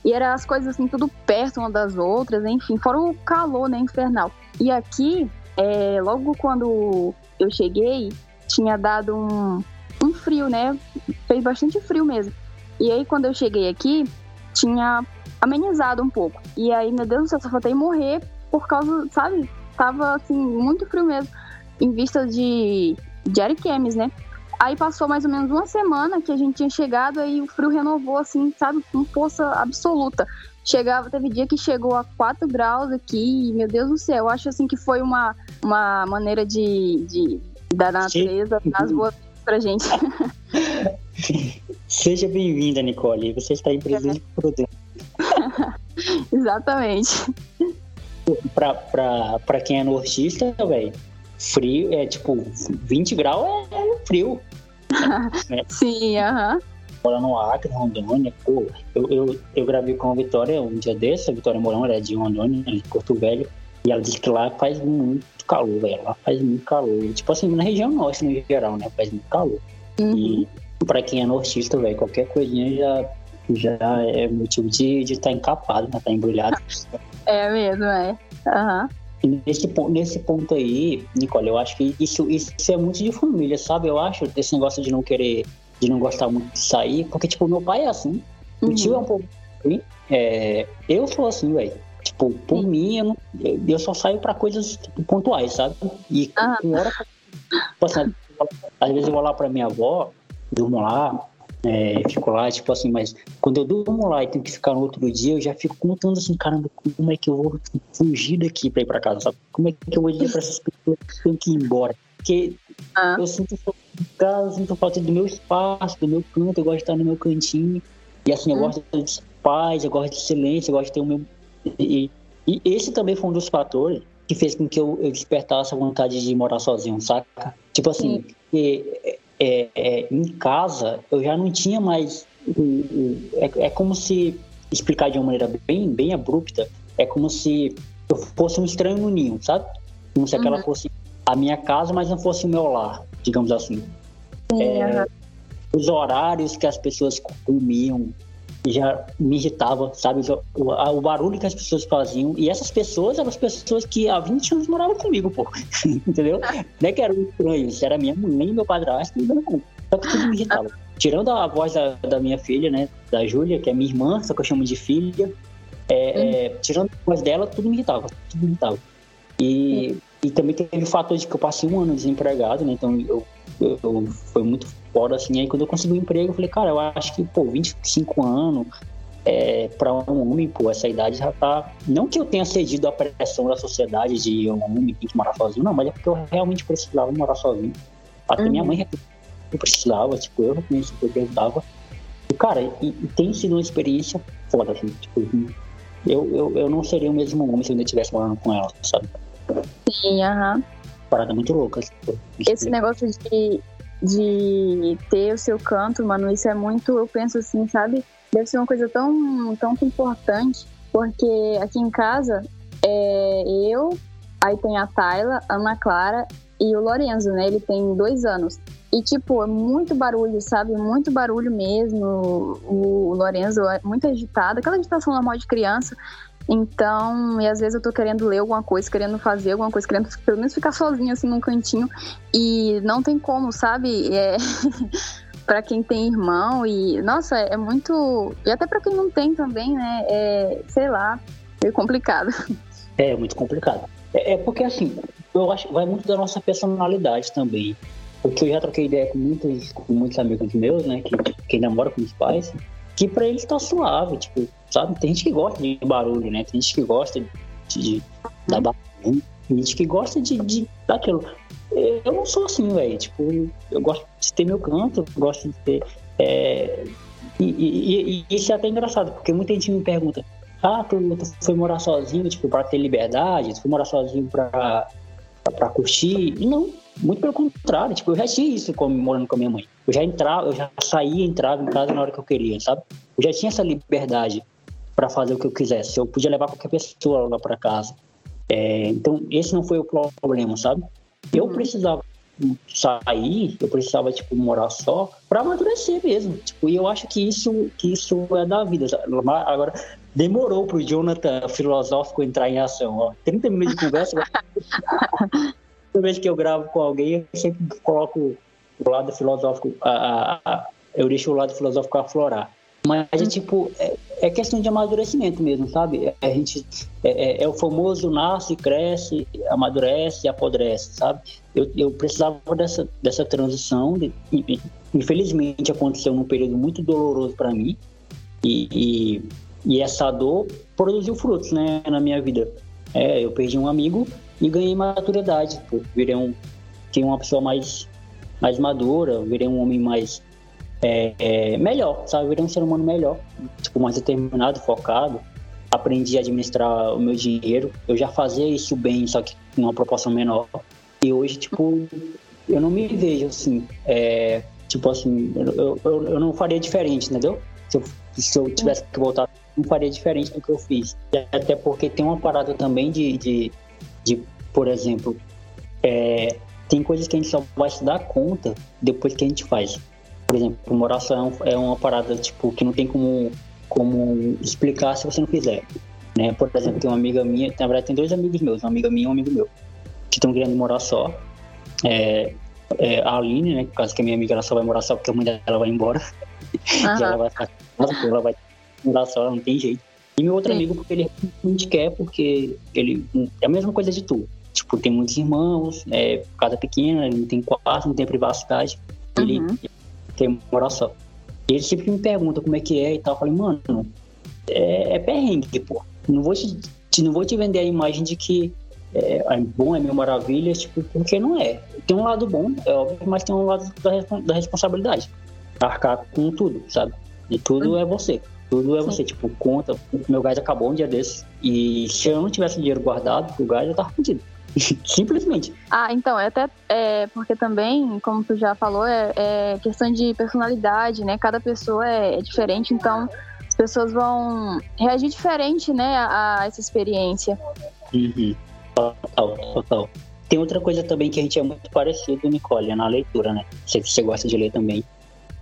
E eram as coisas assim tudo perto uma das outras, enfim, fora o calor, né, infernal. E aqui, é, logo quando eu cheguei, tinha dado um, um frio, né? Fez bastante frio mesmo. E aí quando eu cheguei aqui, tinha amenizado um pouco. E aí, meu Deus do céu, só faltei morrer por causa, sabe? Tava, assim, muito frio mesmo, em vista de, de Ariquemes, né? Aí passou mais ou menos uma semana que a gente tinha chegado, aí o frio renovou, assim, sabe? Com força absoluta. Chegava, teve dia que chegou a 4 graus aqui, e, meu Deus do céu, eu acho, assim, que foi uma, uma maneira de, de da natureza das boas pra gente. Seja bem-vinda, Nicole. Você está em presente é. Prudente. Exatamente. Pra, pra, pra quem é nortista, velho, frio é tipo 20 graus é, frio. né? Sim, aham. Uh Mora no Acre, Rondônia, pô, eu, eu, eu gravei com a Vitória um dia desse, a Vitória Morão, ela é de Rondônia, de Porto Velho, e ela disse que lá faz muito calor, velho, lá faz muito calor. Tipo assim, na região norte, no geral, né, faz muito calor. Uhum. E pra quem é nortista, velho, qualquer coisinha já já é motivo de estar de tá encapado, né? Tá embrulhado. É mesmo, é. Uhum. Nesse, nesse ponto aí, Nicole, eu acho que isso, isso é muito de família, sabe? Eu acho esse negócio de não querer, de não gostar muito de sair, porque, tipo, meu pai é assim, uhum. o tio é um pouco assim, é, eu sou assim, velho. Tipo, por uhum. mim, eu, não, eu, só saio pra coisas tipo, pontuais, sabe? E uhum. hora. Tipo assim, às vezes eu vou lá pra minha avó, durmo lá, é, fico lá, tipo assim, mas quando eu durmo lá e tenho que ficar no outro dia, eu já fico contando assim, caramba, como é que eu vou fugir daqui pra ir pra casa, sabe? Como é que eu vou dizer pra essas pessoas que tenho que ir embora? Porque ah. eu sinto falta de casa, eu sinto falta do meu espaço, do meu canto, eu gosto de estar no meu cantinho. E assim, eu hum. gosto de paz, eu gosto de silêncio, eu gosto de ter o meu. E, e esse também foi um dos fatores que fez com que eu, eu despertasse a vontade de morar sozinho, saca? Tipo assim, e, é, é, em casa eu já não tinha mais. É, é como se, explicar de uma maneira bem, bem abrupta, é como se eu fosse um estranho no ninho, sabe? Como se aquela uhum. fosse a minha casa, mas não fosse o meu lar, digamos assim. Sim, uhum. Os horários que as pessoas comiam, já me irritava, sabe? O, o, barulho que as pessoas faziam. E essas pessoas eram as pessoas que há 20 anos moravam comigo, pô. Entendeu? Não é que eram estranhos, era minha mãe, meu padrasto e meu. Só que tudo me irritava. Tirando a voz da, da minha filha, né? Da Júlia, que é minha irmã, só que eu chamo de filha. É, é, tirando a voz dela, tudo me irritava. Tudo me irritava. E, e também teve o fator de que eu passei um ano desempregado, né? Então eu, eu, eu foi muito foda, assim. Aí quando eu consegui um emprego, eu falei, cara, eu acho que, pô, 25 anos, é, para um homem, pô, essa idade já tá. Não que eu tenha cedido à pressão da sociedade de um homem tem que morar sozinho, não, mas é porque eu realmente precisava morar sozinho. Até uhum. minha mãe eu precisava, tipo, eu reconheço que eu precisava. E, cara, e, e, tem sido uma experiência foda, assim, tipo, eu, eu, eu não seria o mesmo homem se eu ainda estivesse morando com ela, sabe? Sim, aham. Uhum. Parada muito louca. Tipo, Esse negócio de de ter o seu canto, mano, isso é muito, eu penso assim, sabe? Deve ser uma coisa tão, tão importante, porque aqui em casa é eu, aí tem a Tayla, Ana Clara e o Lorenzo, né? Ele tem dois anos. E, tipo, é muito barulho, sabe? Muito barulho mesmo. O Lorenzo é muito agitado, aquela agitação normal de criança. Então, e às vezes eu tô querendo ler alguma coisa, querendo fazer alguma coisa, querendo pelo menos ficar sozinha assim num cantinho. E não tem como, sabe? É. para quem tem irmão e nossa é muito e até para quem não tem também né é sei lá meio complicado é muito complicado é, é, porque assim eu acho que vai muito da nossa personalidade também porque eu já troquei ideia com muitos com muitos amigos meus né que tipo, quem namora com os pais que para eles tá suave tipo sabe tem gente que gosta de barulho né tem gente que gosta de, de da barulho tem gente que gosta de, de daquilo eu não sou assim, velho. Tipo, eu gosto de ter meu canto, gosto de ter. É... E, e, e, isso é até engraçado, porque muita gente me pergunta: ah, tu, tu foi morar sozinho, tipo, pra ter liberdade? Tu foi morar sozinho pra, pra, pra curtir? Não, muito pelo contrário. Tipo, eu já tinha isso como, morando com a minha mãe. Eu já entrava, eu já saía, entrava em casa na hora que eu queria, sabe? Eu já tinha essa liberdade para fazer o que eu quisesse. Eu podia levar qualquer pessoa lá para casa. É, então, esse não foi o problema, sabe? Eu uhum. precisava sair, eu precisava, tipo, morar só para amadurecer mesmo. Tipo, e eu acho que isso, que isso é da vida. Agora, demorou pro Jonathan filosófico entrar em ação, ó. 30 minutos de conversa. Toda vez que eu gravo com alguém, eu sempre coloco o lado filosófico, a, a, a, eu deixo o lado filosófico aflorar. Mas é tipo, é, é, questão de amadurecimento mesmo, sabe? É, a gente, é, é, é, o famoso nasce, cresce, amadurece, apodrece, sabe? Eu, eu precisava dessa, dessa transição, de, infelizmente aconteceu num período muito doloroso para mim, e, e, e, essa dor produziu frutos, né, na minha vida. É, eu perdi um amigo e ganhei maturidade, pô. virei um, uma pessoa mais, mais madura, virei um homem mais é, é, melhor, sabe? Eu virei um ser humano melhor, tipo, mais determinado, focado. Aprendi a administrar o meu dinheiro. Eu já fazia isso bem, só que em uma proporção menor. E hoje, tipo, eu não me vejo assim, é, tipo assim, eu, eu, eu, não faria diferente, entendeu? Se eu, se eu tivesse que voltar, não faria diferente do que eu fiz. Até porque tem uma parada também de, de, de por exemplo, é, tem coisas que a gente só vai se dar conta depois que a gente faz. Por exemplo, morar só é uma parada tipo que não tem como, como explicar se você não fizer. Né? Por exemplo, tem uma amiga minha, na verdade tem dois amigos meus, uma amiga minha e um amigo meu, que estão querendo morar só. É, é, a Aline, né? Por causa que a minha amiga ela só vai morar só porque a mãe dela vai embora. Uhum. e ela vai ficar ela vai morar só, não tem jeito. E meu outro Sim. amigo, porque ele realmente quer, porque ele é a mesma coisa de tu. Tipo, tem muitos irmãos, é, casa pequena, ele não tem quarto, não tem privacidade. Ele, uhum tem moral só. E ele sempre me pergunta como é que é e tal. Eu falei, mano, é, é perrengue, pô. Não vou te, te, não vou te vender a imagem de que é, é bom, é mil maravilhas, tipo, porque não é. Tem um lado bom, é óbvio, mas tem um lado da, da responsabilidade. Arcar com tudo, sabe? E tudo é você. Tudo é Sim. você. Tipo, conta, meu gás acabou um dia desses. E se eu não tivesse dinheiro guardado o gás, eu tava fudido. Simplesmente. Ah, então, é até é, porque também, como tu já falou, é, é questão de personalidade, né? Cada pessoa é, é, diferente, então as pessoas vão reagir diferente, né, a, a essa experiência. Uhum. Total, total. Tem outra coisa também que a gente é muito parecido, Nicole, é na leitura, né? Sei que você gosta de ler também.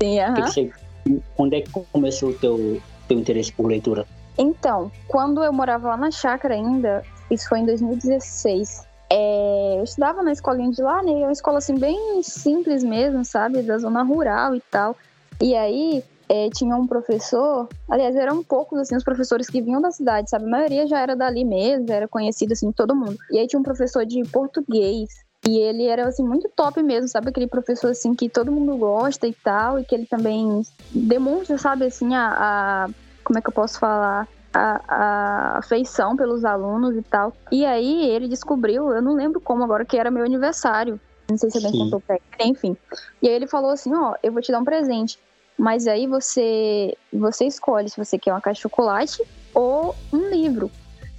Sim, aham. Uh -huh. Quando é que começou o teu, teu interesse por leitura? Então, quando eu morava lá na chácara ainda, isso foi em 2016. É, eu estudava na escolinha de lá, né? É uma escola assim bem simples mesmo, sabe? Da zona rural e tal. E aí é, tinha um professor, aliás, eram poucos assim os professores que vinham da cidade, sabe? A maioria já era dali mesmo, era conhecido assim todo mundo. E aí tinha um professor de português. E ele era assim muito top mesmo, sabe aquele professor assim que todo mundo gosta e tal, e que ele também demonstra, sabe assim a, a como é que eu posso falar? A, a afeição pelos alunos e tal. E aí ele descobriu, eu não lembro como agora, que era meu aniversário. Não sei se alguém Sim. contou pra ele, enfim. E aí ele falou assim, ó, eu vou te dar um presente. Mas aí você, você escolhe se você quer uma caixa de chocolate ou um livro.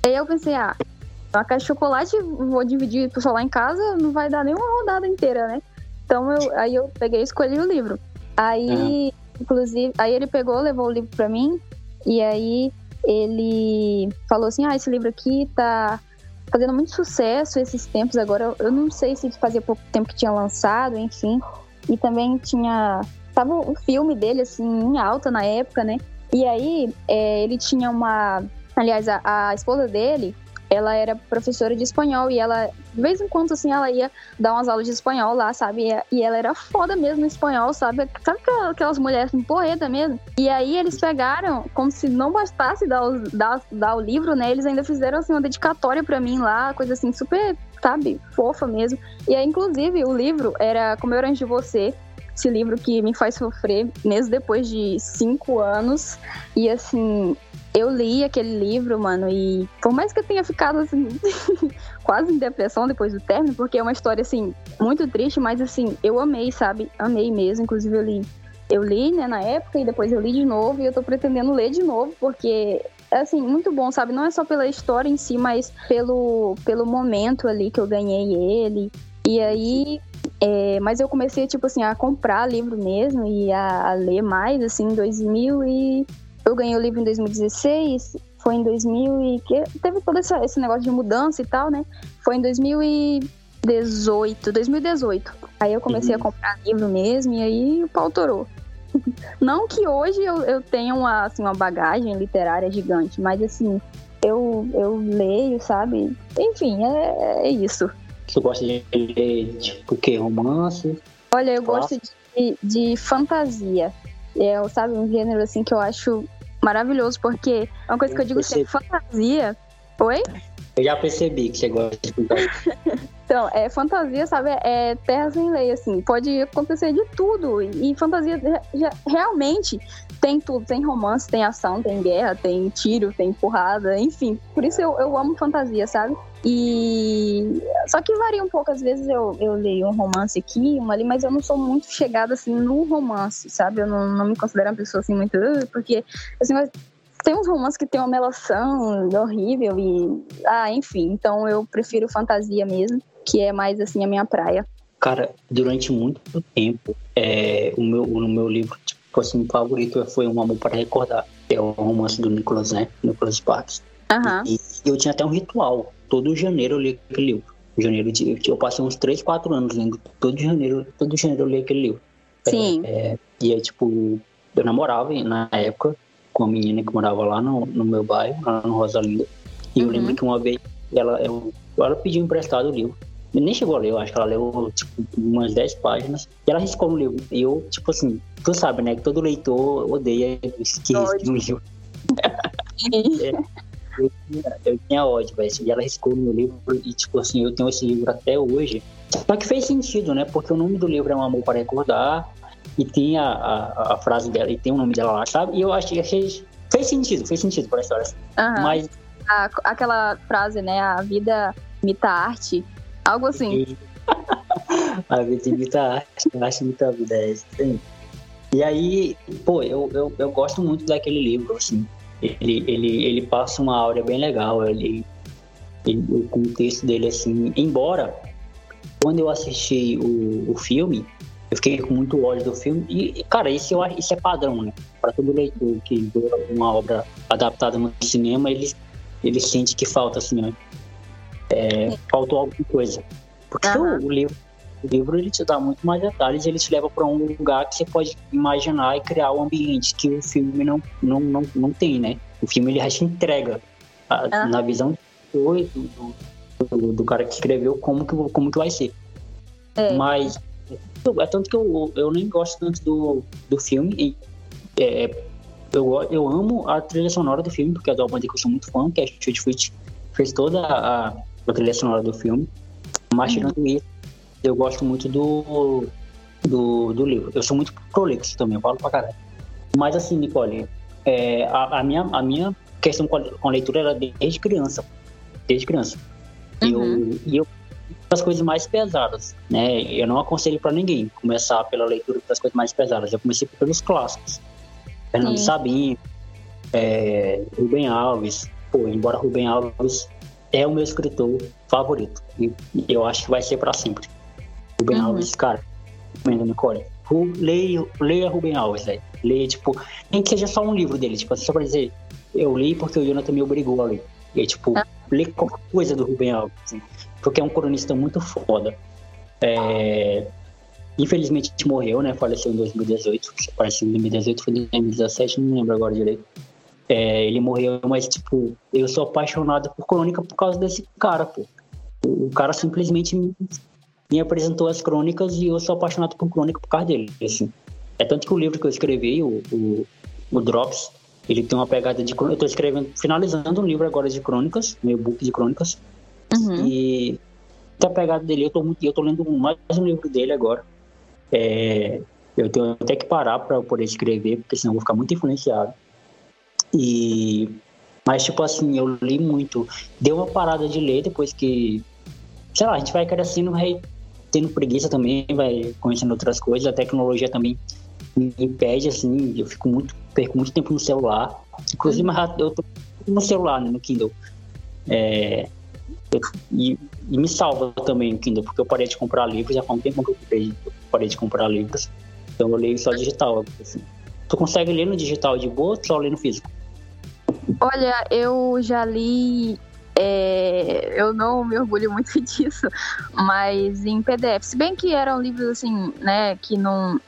Aí eu pensei, ah, uma caixa de chocolate, vou dividir pro lá em casa, não vai dar nem uma rodada inteira, né? Então eu, aí eu peguei e escolhi o livro. Aí, inclusive, aí ele pegou, levou o livro pra mim, e aí ele falou assim: ah, esse livro aqui tá fazendo muito sucesso esses tempos agora. Eu não sei se fazia pouco tempo que tinha lançado, enfim. E também tinha. Tava o filme dele, assim, em alta na época, né? E aí, é, ele tinha uma. Aliás, a, a esposa dele ela era professora de espanhol e ela, de vez em quando, assim, ela ia dar umas aulas de espanhol lá, sabe? E ela era foda mesmo no espanhol, sabe? Sabe aquelas mulheres assim, poeta mesmo? E aí eles pegaram, como se não bastasse dar, dar, dar o livro, né? Eles ainda fizeram, assim, uma dedicatória para mim lá, coisa assim, super, sabe? Fofa mesmo. E aí, inclusive, o livro era Como Eu Antes de Você, esse livro que me faz sofrer mesmo depois de cinco anos. E assim, eu li aquele livro, mano, e por mais que eu tenha ficado assim, quase em depressão depois do término, porque é uma história assim, muito triste, mas assim, eu amei, sabe? Amei mesmo, inclusive eu li. Eu li, né, na época, e depois eu li de novo, e eu tô pretendendo ler de novo, porque é assim, muito bom, sabe? Não é só pela história em si, mas pelo, pelo momento ali que eu ganhei ele. E aí, é, mas eu comecei, tipo assim, a comprar livro mesmo e a, a ler mais, assim, em 2000 e eu ganhei o livro em 2016, foi em 2000 e que teve todo esse, esse negócio de mudança e tal, né? Foi em 2018, 2018. Aí eu comecei uhum. a comprar livro mesmo e aí o pau torou. Não que hoje eu, eu tenha uma, assim, uma bagagem literária gigante, mas assim, eu, eu leio, sabe? Enfim, é, é isso. Você gosta de ler, tipo, o quê? Romance? Olha, eu gosto de, de fantasia. É, sabe, um gênero assim que eu acho maravilhoso, porque é uma coisa que eu digo assim, fantasia. Oi? Eu já percebi que você gosta de então, é fantasia, sabe? É terra sem lei, assim. Pode acontecer de tudo. E fantasia já, realmente tem tudo. Tem romance, tem ação, tem guerra, tem tiro, tem porrada, enfim. Por isso eu, eu amo fantasia, sabe? E só que varia um pouco, às vezes eu, eu leio um romance aqui, uma ali, mas eu não sou muito chegada assim no romance, sabe? Eu não, não me considero uma pessoa assim muito. Porque assim, tem uns romances que tem uma melação horrível e. Ah, enfim. Então eu prefiro fantasia mesmo, que é mais assim a minha praia. Cara, durante muito tempo, é, o, meu, o meu livro, tipo assim, favorito foi Um Amor para Recordar. É o romance do Nicholas, né? Nicholas Sparks. Uhum. E, e eu tinha até um ritual todo janeiro eu li aquele livro. Janeiro de, eu passei uns 3, 4 anos lendo. Todo janeiro, todo janeiro eu li aquele livro. Sim. É, é, e aí, tipo, eu namorava na época com uma menina que morava lá no, no meu bairro, lá no Rosalinda. E eu uhum. lembro que uma vez ela, eu, ela pediu emprestado o livro. Nem chegou a ler, eu acho que ela leu tipo, umas 10 páginas. E ela riscou no livro. E eu, tipo assim, tu sabe, né? Que todo leitor odeia que risque no livro. é. eu tinha, eu tinha ódio, velho. E ela riscou no meu livro e, tipo assim, eu tenho esse livro até hoje. Só que fez sentido, né? Porque o nome do livro é Um Amor para Recordar e tem a, a, a frase dela e tem o nome dela lá, sabe? E eu achei, achei fez sentido, fez sentido para a história. Uhum. Mas a, aquela frase, né? A vida imita arte, algo assim. a vida imita arte, a arte imita a vida, é isso E aí, pô, eu, eu, eu gosto muito daquele livro, assim ele, ele, ele passa uma áurea bem legal. Ele, ele, o contexto dele, assim, embora quando eu assisti o, o filme, eu fiquei com muito ódio do filme. E, cara, isso, eu, isso é padrão, né? Para todo leitor que vê uma obra adaptada no cinema, ele, ele sente que falta, assim, né? É, faltou alguma coisa. Porque uhum. o, o livro o livro ele te dá muito mais detalhes, ele te leva para um lugar que você pode imaginar e criar um ambiente que o filme não, não, não, não tem, né? O filme ele já te entrega a, ah. na visão do, do, do, do, cara que escreveu como que, como que vai ser. É. Mas é tanto que eu, eu nem gosto tanto do, do filme. E, é, eu, eu amo a trilha sonora do filme, porque é da banda que eu sou muito fã, que é a Shoot Fit, fez toda a, a trilha sonora do filme. Mas uhum. tirando isso, eu gosto muito do, do, do livro. Eu sou muito prolixo também, eu falo pra caralho. Mas assim, Nicole, é, a, a, minha, a minha questão com a, com a leitura era desde criança. Desde criança. Uhum. Eu, e eu as coisas mais pesadas, né? Eu não aconselho para ninguém começar pela leitura das coisas mais pesadas. Eu comecei pelos clássicos. Fernando Sim. Sabino, é, Rubem Alves. Pô, embora Rubem Alves é o meu escritor favorito. E, e eu acho que vai ser para sempre. Ruben uhum. Alves, cara, recomendo, Nicole. Leia, leia Ruben Alves, velho. Leia, tipo, nem que seja só um livro dele, tipo, só pra dizer, eu li porque o Jonathan me obrigou a ler. E tipo, ah. lê qualquer coisa do Ruben Alves, assim, porque é um cronista muito foda. É... infelizmente morreu, né? Faleceu em 2018. Parece em 2018, foi em 2017, não lembro agora direito. É, ele morreu, mas, tipo, eu sou apaixonado por crônica por causa desse cara, pô. O cara simplesmente me, me apresentou as crônicas e eu sou apaixonado por crônica por causa dele, assim. É tanto que o livro que eu escrevi, o, o, o Drops, ele tem uma pegada de. Eu tô escrevendo, finalizando um livro agora de crônicas, meu book de crônicas. Uhum. E a pegada dele, eu tô, muito, eu tô lendo mais um livro dele agora. É, eu tenho até que parar para poder escrever, porque senão eu vou ficar muito influenciado. E mas tipo assim, eu li muito. Deu uma parada de ler depois que sei lá, a gente vai crescendo, tendo preguiça também, vai conhecendo outras coisas, a tecnologia também me impede assim, eu fico muito perco muito tempo no celular. Inclusive, uhum. eu tô no celular, né, no Kindle. É, eu, e, e, me salva também o Kindle, porque eu parei de comprar livros, já faz um tempo que eu parei de comprar livros. Então eu leio só digital. Assim. Tu consegue ler no digital de boa ou só ler no físico? Olha, eu já li. É, eu não me orgulho muito disso, mas em PDF. Se bem que eram livros assim, né, que não,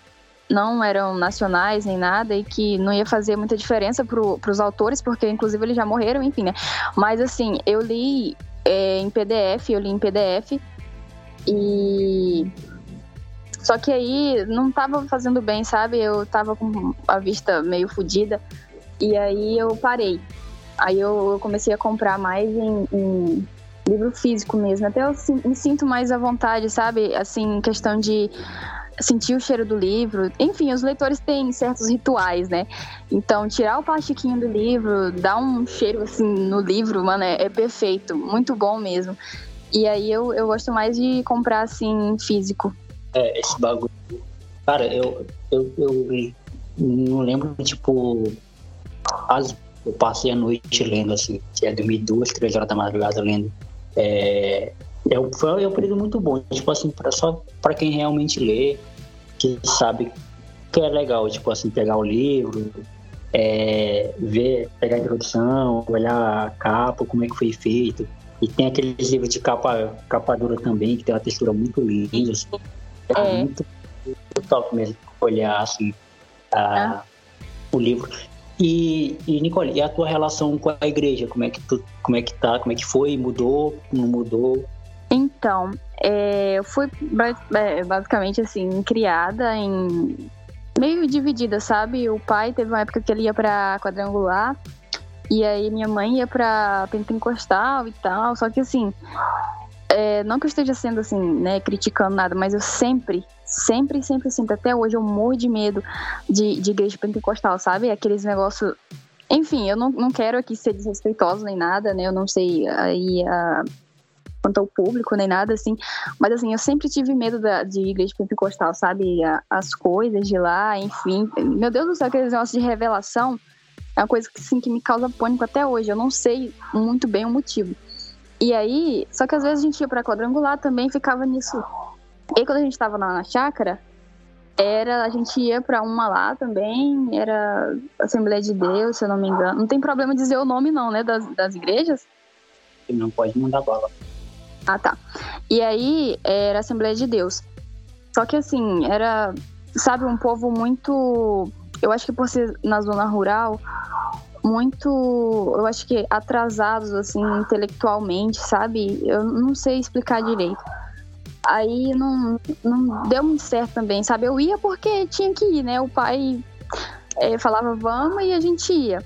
não eram nacionais nem nada e que não ia fazer muita diferença para os autores, porque inclusive eles já morreram, enfim, né? Mas assim, eu li é, em PDF, eu li em PDF e. Só que aí não tava fazendo bem, sabe? Eu tava com a vista meio fodida e aí eu parei. Aí eu comecei a comprar mais em, em livro físico mesmo. Até eu me sinto mais à vontade, sabe? Assim, questão de sentir o cheiro do livro. Enfim, os leitores têm certos rituais, né? Então, tirar o plastiquinho do livro, dar um cheiro assim no livro, mano, é, é perfeito. Muito bom mesmo. E aí eu, eu gosto mais de comprar assim físico. É, esse bagulho. Cara, eu, eu, eu não lembro, tipo. As, eu passei a noite lendo, assim, é dormir duas, três horas da madrugada lendo. É, é, foi, é um período muito bom, tipo assim, pra, só para quem realmente lê, que sabe que é legal, tipo assim, pegar o livro, é, ver, pegar a introdução, olhar a capa, como é que foi feito. E tem aqueles livros de capa, capa dura também, que tem uma textura muito linda, assim, é, é. muito, muito top mesmo olhar assim, a, ah. o livro. E, e, Nicole, e a tua relação com a igreja? Como é que tu, como é que tá? Como é que foi? Mudou? Não mudou? Então, é, eu fui é, basicamente assim, criada em. meio dividida, sabe? O pai teve uma época que ele ia pra quadrangular, e aí minha mãe ia pra pentecostal e tal, só que assim. É, não que eu esteja sendo assim, né, criticando nada, mas eu sempre, sempre, sempre, sempre, até hoje eu morro de medo de, de igreja pentecostal, sabe? Aqueles negócios enfim, eu não, não quero aqui ser desrespeitoso nem nada, né? Eu não sei aí a, quanto ao público, nem nada assim. Mas assim, eu sempre tive medo da, de igreja pentecostal, sabe? As coisas de lá, enfim. Meu Deus do céu, aqueles negócios de revelação é uma coisa que, assim, que me causa pânico até hoje. Eu não sei muito bem o motivo. E aí, só que às vezes a gente ia pra quadrangular também ficava nisso. E quando a gente tava lá na chácara, era a gente ia para uma lá também, era Assembleia de Deus, se eu não me engano. Não tem problema dizer o nome não, né, das, das igrejas? Não pode mandar bala. Ah, tá. E aí era Assembleia de Deus. Só que assim, era, sabe, um povo muito. Eu acho que por ser na zona rural, muito, eu acho que atrasados, assim, intelectualmente, sabe? Eu não sei explicar direito. Aí não, não deu muito certo também, sabe? Eu ia porque tinha que ir, né? O pai é, falava vamos e a gente ia.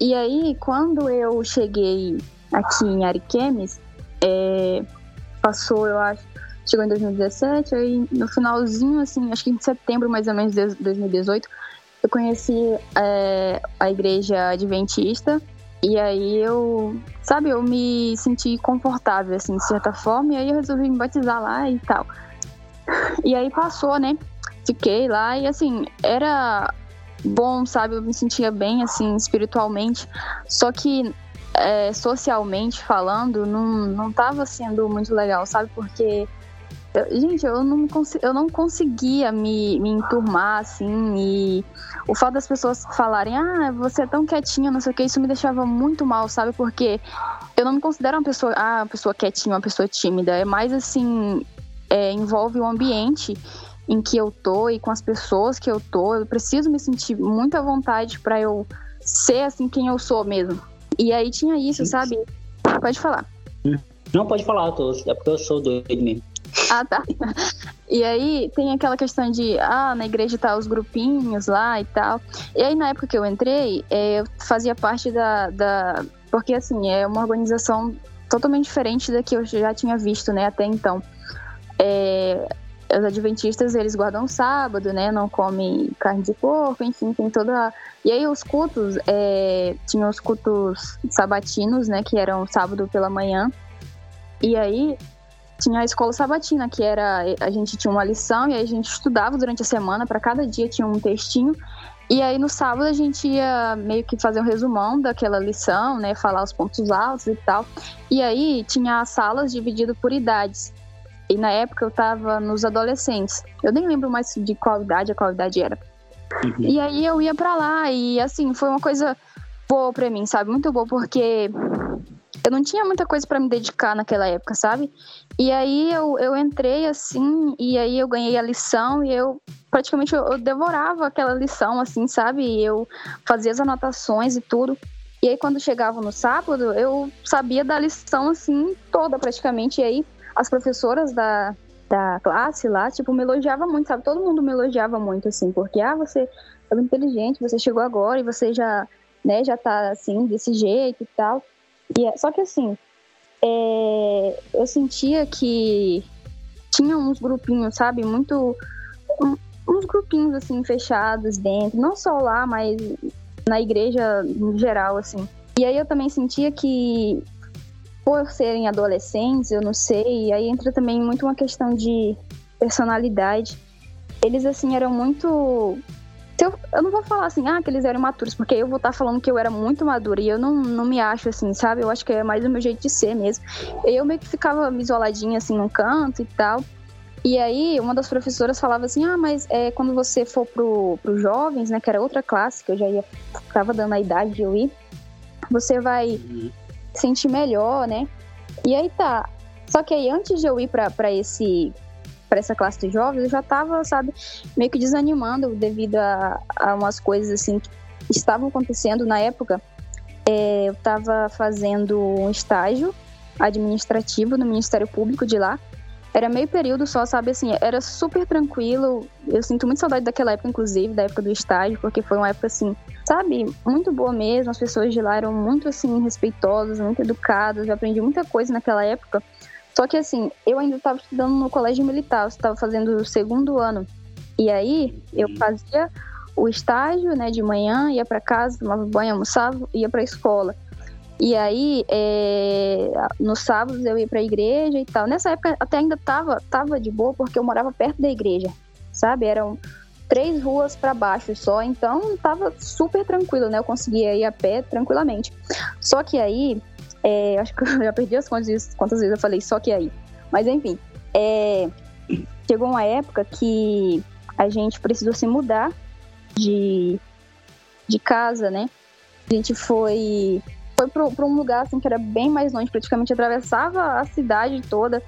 E aí, quando eu cheguei aqui em Ariquemes, é, passou, eu acho, chegou em 2017, aí no finalzinho, assim, acho que em setembro mais ou menos de 2018, eu conheci é, a igreja adventista e aí eu, sabe, eu me senti confortável, assim, de certa forma, e aí eu resolvi me batizar lá e tal. E aí passou, né? Fiquei lá e assim, era bom, sabe? Eu me sentia bem, assim, espiritualmente. Só que é, socialmente falando, não, não tava sendo muito legal, sabe? Porque, eu, gente, eu não, eu não conseguia me, me enturmar, assim, e o fato das pessoas falarem, ah, você é tão quietinha, não sei o que, isso me deixava muito mal, sabe? Porque eu não me considero uma pessoa, ah, uma pessoa quietinha, uma pessoa tímida, é mais assim, é, envolve o ambiente em que eu tô e com as pessoas que eu tô. Eu preciso me sentir muito à vontade para eu ser assim quem eu sou mesmo. E aí tinha isso, Sim. sabe? Pode falar. Não pode falar, tô, é porque eu sou doido mesmo. Ah, tá. E aí tem aquela questão de, ah, na igreja tá os grupinhos lá e tal. E aí na época que eu entrei, é, eu fazia parte da, da. Porque assim, é uma organização totalmente diferente da que eu já tinha visto, né, até então. É, os adventistas eles guardam sábado, né? Não comem carne de porco, enfim, tem toda. E aí os cultos, é... tinham os cultos sabatinos, né? Que eram sábado pela manhã. E aí tinha a escola sabatina, que era a gente tinha uma lição e aí a gente estudava durante a semana, para cada dia tinha um textinho. E aí no sábado a gente ia meio que fazer um resumão daquela lição, né, falar os pontos altos e tal. E aí tinha as salas divididas por idades. E na época eu tava nos adolescentes. Eu nem lembro mais de qual idade a qual idade era. Uhum. E aí eu ia para lá e assim, foi uma coisa boa para mim, sabe? Muito boa porque eu não tinha muita coisa para me dedicar naquela época, sabe? E aí eu, eu entrei assim, e aí eu ganhei a lição e eu praticamente eu, eu devorava aquela lição, assim, sabe? E eu fazia as anotações e tudo. E aí quando chegava no sábado, eu sabia da lição assim toda praticamente. E aí as professoras da, da classe lá, tipo, me elogiava muito, sabe? Todo mundo me elogiava muito, assim, porque, ah, você é muito inteligente, você chegou agora e você já, né, já tá, assim, desse jeito e tal. E, é, só que, assim, é, eu sentia que tinha uns grupinhos, sabe? Muito... Um, uns grupinhos, assim, fechados dentro, não só lá, mas na igreja em geral, assim. E aí eu também sentia que por serem adolescentes, eu não sei, aí entra também muito uma questão de personalidade. Eles, assim, eram muito. Eu, eu não vou falar assim, ah, que eles eram maturos, porque eu vou estar falando que eu era muito madura e eu não, não me acho assim, sabe? Eu acho que é mais o meu jeito de ser mesmo. Eu meio que ficava isoladinha assim num canto e tal. E aí, uma das professoras falava assim: Ah, mas é, quando você for pro, pro jovens, né, que era outra classe, que eu já ia, tava dando a idade de eu ir, você vai uhum sentir melhor, né? E aí tá. Só que aí antes de eu ir para esse para essa classe de jovens, eu já tava, sabe, meio que desanimando devido a, a umas coisas assim que estavam acontecendo na época. É, eu tava fazendo um estágio administrativo no Ministério Público de lá era meio período só, sabe? Assim, era super tranquilo. Eu sinto muito saudade daquela época, inclusive, da época do estágio, porque foi uma época, assim, sabe? Muito boa mesmo. As pessoas de lá eram muito, assim, respeitosas, muito educadas. Eu aprendi muita coisa naquela época. Só que, assim, eu ainda estava estudando no colégio militar, eu estava fazendo o segundo ano. E aí, eu fazia o estágio, né, de manhã, ia para casa, tomava banho, almoçava, ia para a escola. E aí, é, nos sábados eu ia pra igreja e tal. Nessa época até ainda tava, tava de boa, porque eu morava perto da igreja, sabe? Eram três ruas para baixo só, então tava super tranquilo, né? Eu conseguia ir a pé tranquilamente. Só que aí, é, acho que eu já perdi as contas quantas vezes eu falei só que aí. Mas enfim, é, chegou uma época que a gente precisou se mudar de, de casa, né? A gente foi foi para um lugar assim que era bem mais longe, praticamente atravessava a cidade toda,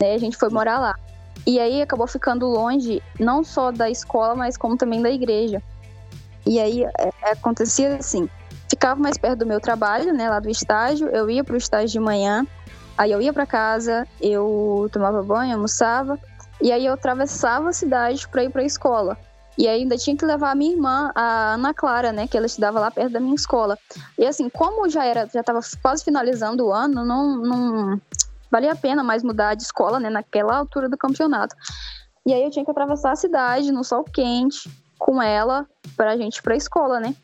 né? A gente foi morar lá. E aí acabou ficando longe não só da escola, mas como também da igreja. E aí é, acontecia assim, ficava mais perto do meu trabalho, né, lá do estágio, eu ia para o estágio de manhã, aí eu ia para casa, eu tomava banho, almoçava, e aí eu atravessava a cidade para ir para a escola. E ainda tinha que levar a minha irmã, a Ana Clara, né, que ela estudava lá perto da minha escola. E assim, como já era, já estava quase finalizando o ano, não, não valia a pena mais mudar de escola, né, naquela altura do campeonato. E aí eu tinha que atravessar a cidade no sol quente com ela para a gente ir a escola, né?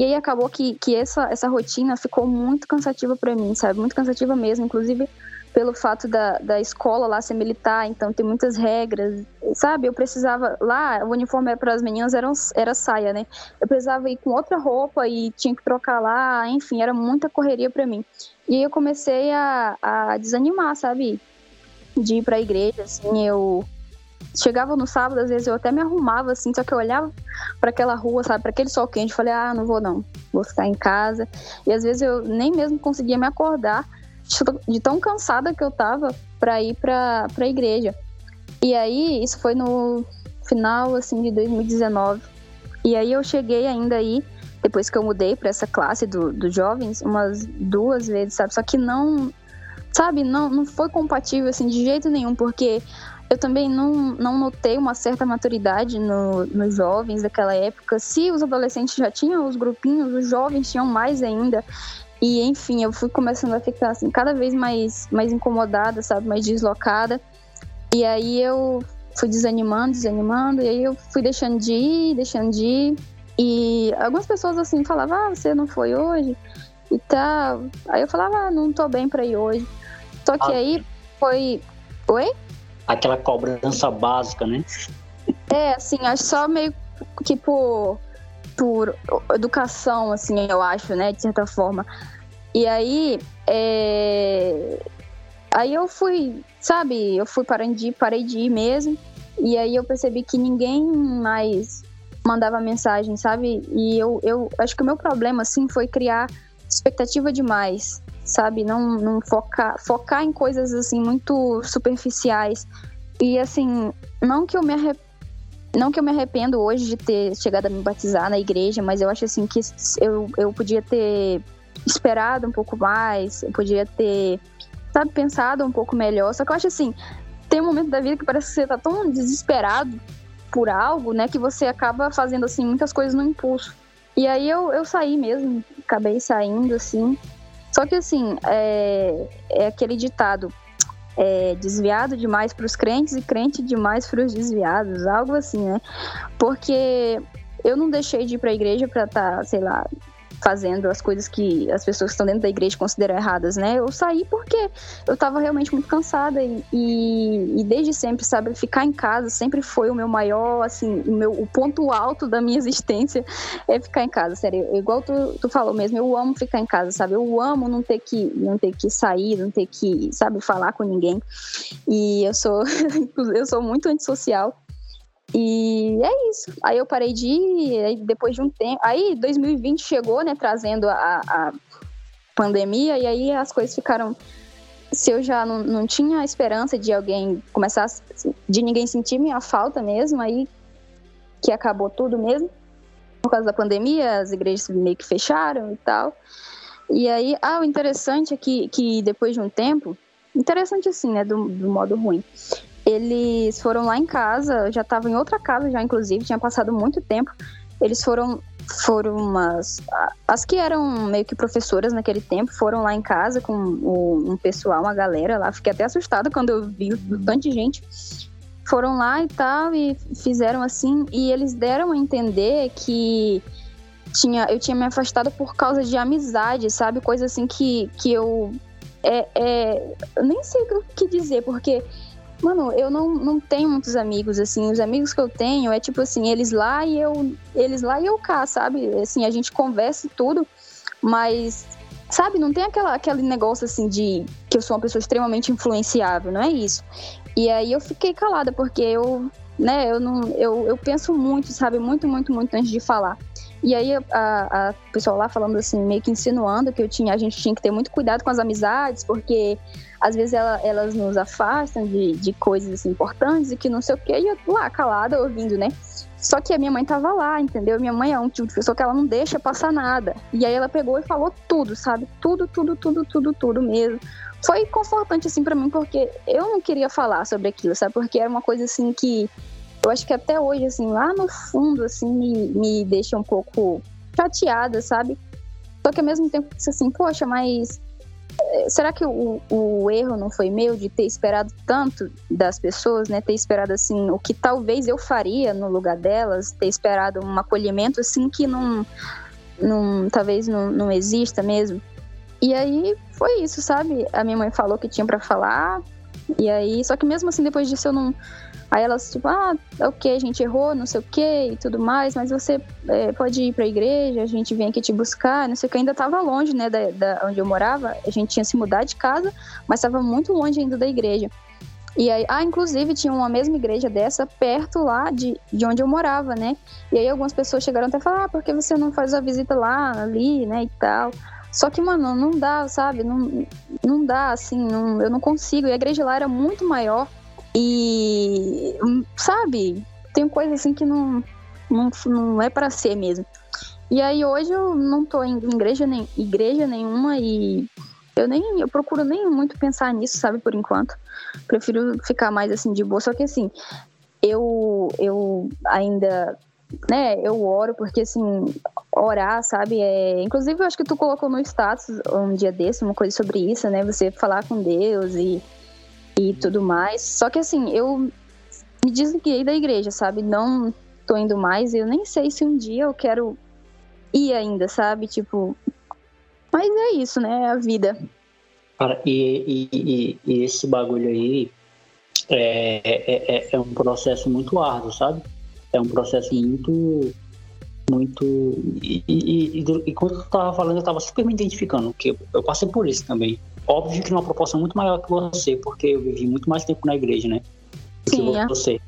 E aí acabou que, que essa, essa rotina ficou muito cansativa para mim, sabe? Muito cansativa mesmo. Inclusive, pelo fato da, da escola lá ser militar, então tem muitas regras, sabe? Eu precisava, lá o uniforme para as meninas era, era saia, né? Eu precisava ir com outra roupa e tinha que trocar lá, enfim, era muita correria para mim. E aí eu comecei a, a desanimar, sabe? De ir para a igreja, assim, eu chegava no sábado, às vezes eu até me arrumava assim, só que eu olhava para aquela rua, sabe, para aquele sol quente, falei: "Ah, não vou não, vou ficar em casa". E às vezes eu nem mesmo conseguia me acordar de tão cansada que eu tava para ir para a igreja. E aí, isso foi no final, assim, de 2019. E aí eu cheguei ainda aí, depois que eu mudei para essa classe dos do jovens, umas duas vezes, sabe? Só que não, sabe, não, não foi compatível, assim, de jeito nenhum, porque eu também não, não notei uma certa maturidade no, nos jovens daquela época. Se os adolescentes já tinham os grupinhos, os jovens tinham mais ainda. E enfim, eu fui começando a ficar assim, cada vez mais, mais incomodada, sabe, mais deslocada. E aí eu fui desanimando, desanimando, e aí eu fui deixando de ir, deixando de ir. E algumas pessoas assim falavam, ah, você não foi hoje e tal. Aí eu falava, ah, não tô bem pra ir hoje. Só que ah. aí foi. Oi? Aquela cobrança básica, né? É, assim, acho só meio que por, por educação, assim, eu acho, né, de certa forma. E aí, é... aí eu fui, sabe, eu fui parando de ir, parei de ir mesmo. E aí eu percebi que ninguém mais mandava mensagem, sabe? E eu, eu acho que o meu problema, assim, foi criar expectativa demais, sabe? Não, não focar, focar em coisas, assim, muito superficiais. E, assim, não que eu me arrependa não que eu me arrependo hoje de ter chegado a me batizar na igreja, mas eu acho assim que eu, eu podia ter esperado um pouco mais, eu podia ter, sabe, pensado um pouco melhor. Só que eu acho assim, tem um momento da vida que parece que você tá tão desesperado por algo, né, que você acaba fazendo, assim, muitas coisas no impulso. E aí eu, eu saí mesmo, acabei saindo, assim. Só que, assim, é, é aquele ditado, é, desviado demais para os crentes e crente demais para os desviados, algo assim, né? Porque eu não deixei de ir para a igreja para estar, tá, sei lá, fazendo as coisas que as pessoas que estão dentro da igreja consideram erradas, né? Eu saí porque eu estava realmente muito cansada e, e, e, desde sempre, sabe, ficar em casa sempre foi o meu maior, assim, o meu o ponto alto da minha existência é ficar em casa, sério. Igual tu, tu falou mesmo, eu amo ficar em casa, sabe? Eu amo não ter que não ter que sair, não ter que, sabe, falar com ninguém. E eu sou eu sou muito antissocial. E é isso. Aí eu parei de ir, aí depois de um tempo. Aí 2020 chegou, né, trazendo a, a pandemia, e aí as coisas ficaram. Se eu já não, não tinha esperança de alguém começar, de ninguém sentir minha falta mesmo, aí que acabou tudo mesmo. Por causa da pandemia, as igrejas meio que fecharam e tal. E aí, ah, o interessante é que, que depois de um tempo, interessante assim, né, do, do modo ruim, eles foram lá em casa, já estava em outra casa já, inclusive, tinha passado muito tempo. Eles foram foram umas as que eram meio que professoras naquele tempo foram lá em casa com um pessoal, uma galera lá. Fiquei até assustada quando eu vi o tanto de gente. Foram lá e tal e fizeram assim e eles deram a entender que tinha eu tinha me afastado por causa de amizade, sabe? Coisa assim que que eu é, é eu nem sei o que dizer porque Mano, eu não, não tenho muitos amigos, assim. Os amigos que eu tenho é tipo assim, eles lá e eu. Eles lá e eu cá, sabe? Assim, a gente conversa e tudo, mas. Sabe, não tem aquela, aquele negócio assim de que eu sou uma pessoa extremamente influenciável, não é isso. E aí eu fiquei calada, porque eu, né, eu não. Eu, eu penso muito, sabe, muito, muito, muito antes de falar. E aí a, a, lá falando assim, meio que insinuando que eu tinha, a gente tinha que ter muito cuidado com as amizades, porque às vezes ela, elas nos afastam de, de coisas assim, importantes e que não sei o quê, e eu lá, calada, ouvindo, né? Só que a minha mãe tava lá, entendeu? Minha mãe é um tipo de pessoa que ela não deixa passar nada. E aí ela pegou e falou tudo, sabe? Tudo, tudo, tudo, tudo, tudo mesmo. Foi confortante, assim, para mim, porque eu não queria falar sobre aquilo, sabe? Porque era uma coisa, assim, que eu acho que até hoje, assim, lá no fundo, assim, me, me deixa um pouco chateada, sabe? Só que ao mesmo tempo, assim, poxa, mas será que o, o erro não foi meu de ter esperado tanto das pessoas, né? Ter esperado assim o que talvez eu faria no lugar delas, ter esperado um acolhimento assim que não, não talvez não, não exista mesmo. E aí foi isso, sabe? A minha mãe falou que tinha para falar. E aí, só que mesmo assim depois disso eu não Aí elas, tipo, ah, ok, a gente errou, não sei o que e tudo mais, mas você é, pode ir pra igreja, a gente vem aqui te buscar, não sei o que. Ainda tava longe, né, da, da onde eu morava. A gente tinha se mudado de casa, mas tava muito longe ainda da igreja. E aí, ah, inclusive tinha uma mesma igreja dessa perto lá de, de onde eu morava, né? E aí algumas pessoas chegaram até a falar, ah, por que você não faz a visita lá, ali, né, e tal. Só que, mano, não dá, sabe? Não, não dá, assim, não, eu não consigo. E a igreja lá era muito maior e, sabe, tem coisa assim que não, não, não é para ser mesmo. E aí hoje eu não tô em igreja, nem, igreja nenhuma e eu nem eu procuro nem muito pensar nisso, sabe, por enquanto. Prefiro ficar mais assim de boa, só que assim, eu eu ainda né, eu oro porque assim, orar, sabe, é, inclusive eu acho que tu colocou no status um dia desse uma coisa sobre isso, né, você falar com Deus e e tudo mais. Só que assim, eu me desliguei da igreja, sabe? Não tô indo mais, eu nem sei se um dia eu quero ir ainda, sabe? Tipo, mas é isso, né? É a vida. Cara, e, e, e, esse bagulho aí é, é, é, é, um processo muito árduo, sabe? É um processo muito. Muito. E, e, e, quando eu tava falando, eu tava super me identificando, porque eu passei por isso também. Óbvio que numa proporção muito maior que você, porque eu vivi muito mais tempo na igreja, né? Do Sim, que é. você.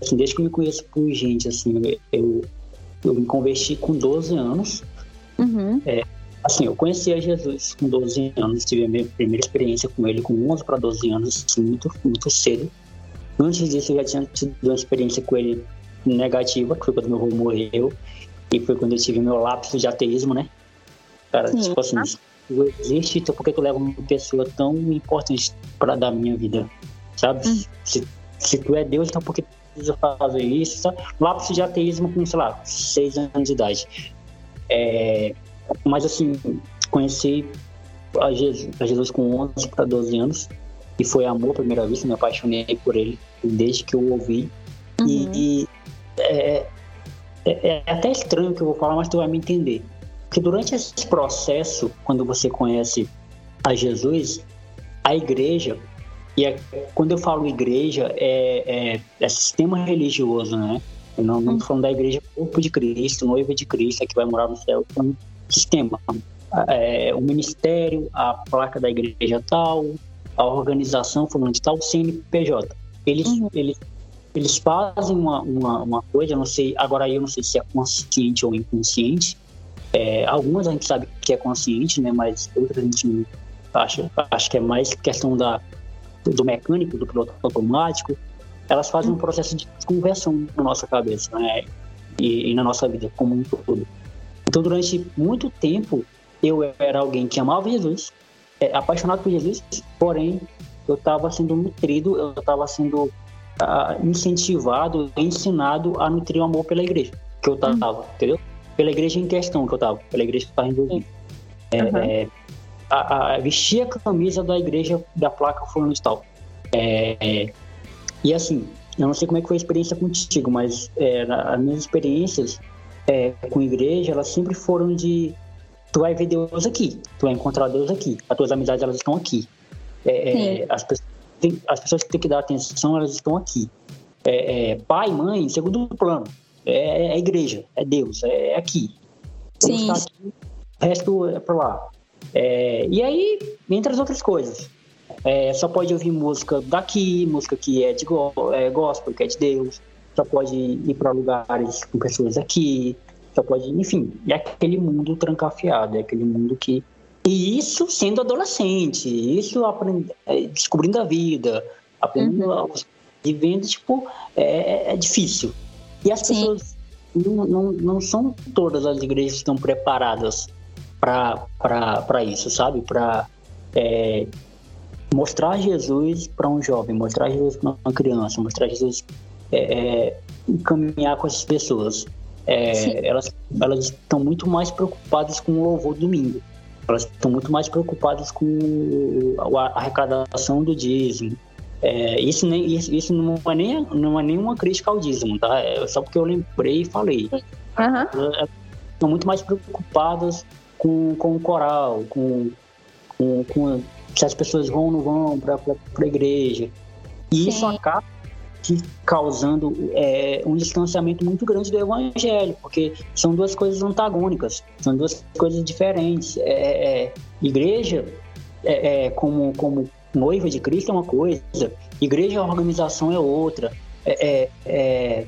Assim, desde que eu me conheço por gente, assim, eu, eu me converti com 12 anos. Uhum. É, assim, eu conheci a Jesus com 12 anos, tive a minha primeira experiência com ele com 11 para 12 anos, assim, muito, muito cedo. Antes disso, eu já tinha tido uma experiência com ele negativa, que foi quando meu avô morreu, e foi quando eu tive meu lapso de ateísmo, né? Cara, Sim. tipo assim, se tu existe, então por que tu leva uma pessoa tão importante para dar minha vida, sabe? Hum. Se, se tu é Deus, então por que precisa fazer isso. Tá? Lápis de ateísmo com, sei lá, seis anos de idade. É, mas assim, conheci a Jesus, a Jesus com 11 para 12 anos e foi amor à primeira vista, me apaixonei por ele desde que eu ouvi. Uhum. E, e é, é, é, até estranho o que eu vou falar, mas tu vai me entender. Porque durante esse processo, quando você conhece a Jesus, a igreja e é, quando eu falo igreja, é, é, é sistema religioso, né? Eu não, não tô falando da igreja corpo de Cristo, noiva de Cristo, é que vai morar no céu. É um sistema. É, o ministério, a placa da igreja tal, a organização fulano de tal, o CNPJ. Eles, uhum. eles, eles fazem uma, uma, uma coisa, não sei, agora eu não sei se é consciente ou inconsciente. É, algumas a gente sabe que é consciente, né? Mas outras a gente acha, acho que é mais questão da do mecânico, do piloto automático, elas fazem um processo de conversão na nossa cabeça né? e, e na nossa vida como um todo. Então, durante muito tempo, eu era alguém que amava Jesus, é, apaixonado por Jesus, porém, eu estava sendo nutrido, eu estava sendo uh, incentivado, ensinado a nutrir o amor pela igreja que eu estava, entendeu? Pela igreja em questão que eu estava, pela igreja que estava envolvido. É, uhum. é, a, a, vestir a camisa da igreja da placa fulano de tal. É, é, e assim, eu não sei como é que foi a experiência contigo, mas é, as minhas experiências é, com igreja, elas sempre foram de tu vai ver Deus aqui, tu vai encontrar Deus aqui, as tuas amizades elas estão aqui. As, pessoas, tem, as pessoas que têm que dar atenção, elas estão aqui. pai, mãe, segundo plano. É, a igreja, é Deus, é, aqui. Sim. Aqui, o resto é para lá. É, e aí, entre as outras coisas, é, só pode ouvir música daqui, música que é de go é gospel, que é de Deus, só pode ir para lugares com pessoas aqui, só pode, enfim, é aquele mundo trancafiado, é aquele mundo que. E isso sendo adolescente, isso aprend... É, descobrindo a vida, aprendendo, uhum. vivendo, tipo, é, é difícil. E as Sim. pessoas não, não, não são todas as igrejas que estão preparadas para isso, sabe? Para é, mostrar Jesus para um jovem, mostrar Jesus para uma criança, mostrar Jesus é, é, caminhar com essas pessoas. É, elas, elas estão muito mais preocupadas com o louvor domingo. Elas estão muito mais preocupadas com a arrecadação do dízimo. É, isso, nem, isso, isso não, é nem, não é nenhuma crítica ao dízimo, tá? É só porque eu lembrei e falei. Uhum. Elas estão muito mais preocupadas com, com o coral, com, com, com se as pessoas vão ou não vão para a igreja. E Sim. isso acaba causando é, um distanciamento muito grande do evangelho, porque são duas coisas antagônicas, são duas coisas diferentes. É, é, igreja, é, é, como, como noiva de Cristo, é uma coisa, igreja, organização é outra. É, é,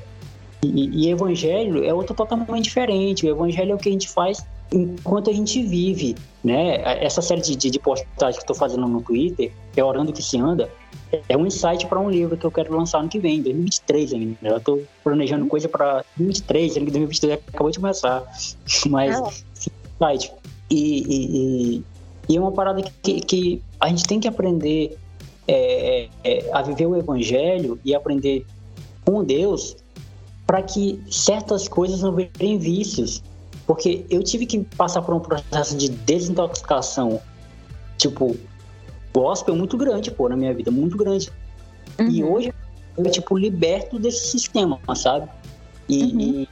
e, e, evangelho é outra totalmente diferente. O evangelho é o que a gente faz enquanto a gente vive, né? Essa série de, de, de postagens que estou fazendo no Twitter, é Orando que se anda, é um insight para um livro que eu quero lançar ano que vem, 2023 ainda. Eu estou planejando uhum. coisa para 2023, 2023 acabou de começar. Mas, é. insight. E, e, e, é uma parada que, que a gente tem que aprender é, é, a viver o evangelho e aprender com Deus para que certas coisas não virem vícios. Porque eu tive que passar por um processo de desintoxicação, tipo, gospel muito grande, pô, na minha vida, muito grande. Uhum. E hoje eu, tipo, liberto desse sistema, sabe? E, uhum. e,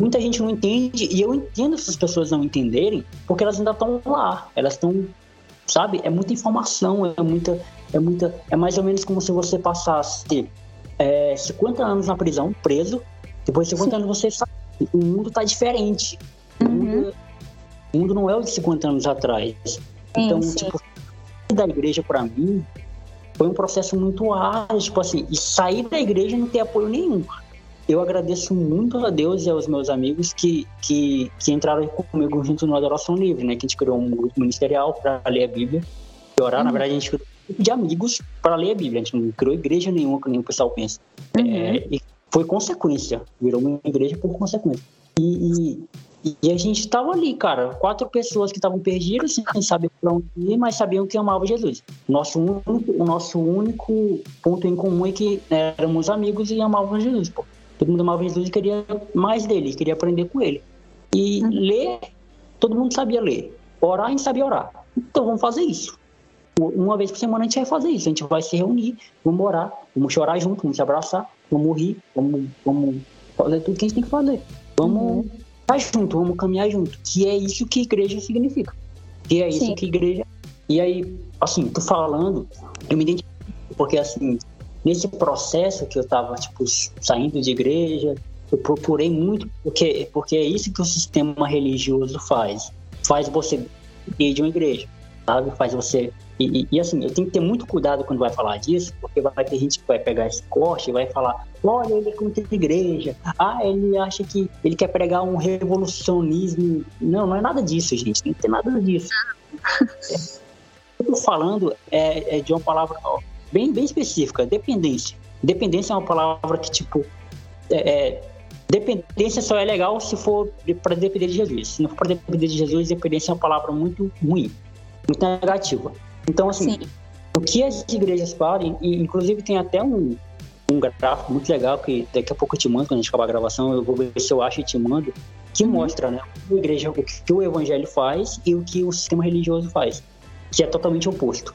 muita gente não entende, e eu entendo essas pessoas não entenderem, porque elas ainda estão lá, elas estão, sabe? É muita informação, é muita, é muita, é mais ou menos como se você passasse é, 50 anos na prisão, preso, depois de 50 Sim. anos você sabe, o mundo tá diferente. Uhum. O, mundo, o, mundo, não é o de 50 anos atrás. Então, sim. tipo, da igreja para mim foi um processo muito árduo, tipo assim, e sair da igreja não ter apoio nenhum. Eu agradeço muito a Deus e aos meus amigos que, que, que entraram comigo junto no Adoração Livre, né? Que a gente criou um grupo ministerial para ler a Bíblia e orar. Uhum. Na verdade, a gente criou um grupo de amigos para ler a Bíblia. A gente não criou igreja nenhuma, como o pessoal pensa. Uhum. É, e foi consequência, virou uma igreja por consequência. E, e, e a gente estava ali, cara, quatro pessoas que estavam perdidas, sem saber para onde ir, mas sabiam que amavam Jesus. Nosso único, o nosso único ponto em comum é que éramos amigos e amávamos Jesus, pô. Todo mundo amava Jesus e queria mais dele, queria aprender com ele. E uhum. ler, todo mundo sabia ler. Orar, a gente sabia orar. Então vamos fazer isso. Uma vez por semana a gente vai fazer isso. A gente vai se reunir, vamos orar, vamos chorar junto, vamos se abraçar, vamos rir, vamos, vamos fazer tudo que a gente tem que fazer. Vamos uhum. estar junto, vamos caminhar junto. Que é isso que igreja significa. Que é isso Sim. que igreja. E aí, assim, tô falando, eu me identifico, porque assim, nesse processo que eu tava, tipo, saindo de igreja, eu procurei muito, porque, porque é isso que o sistema religioso faz. Faz você ir de uma igreja, sabe? Faz você e, e, assim, eu tenho que ter muito cuidado quando vai falar disso, porque vai ter gente que vai pegar esse corte e vai falar: olha, ele é contra a igreja, ah, ele acha que ele quer pregar um revolucionismo. Não, não é nada disso, gente, não tem nada disso. É, eu tô falando é, é, de uma palavra bem, bem específica: dependência. Dependência é uma palavra que, tipo, é, é dependência só é legal se for para depender de Jesus. Se não for para depender de Jesus, dependência é uma palavra muito ruim, muito negativa. Então, assim, Sim. o que as igrejas fazem, e inclusive tem até um, um gráfico muito legal que daqui a pouco eu te mando, quando a gente acabar a gravação, eu vou ver se eu acho e te mando, que uhum. mostra né, o, igreja, o que o evangelho faz e o que o sistema religioso faz, que é totalmente oposto.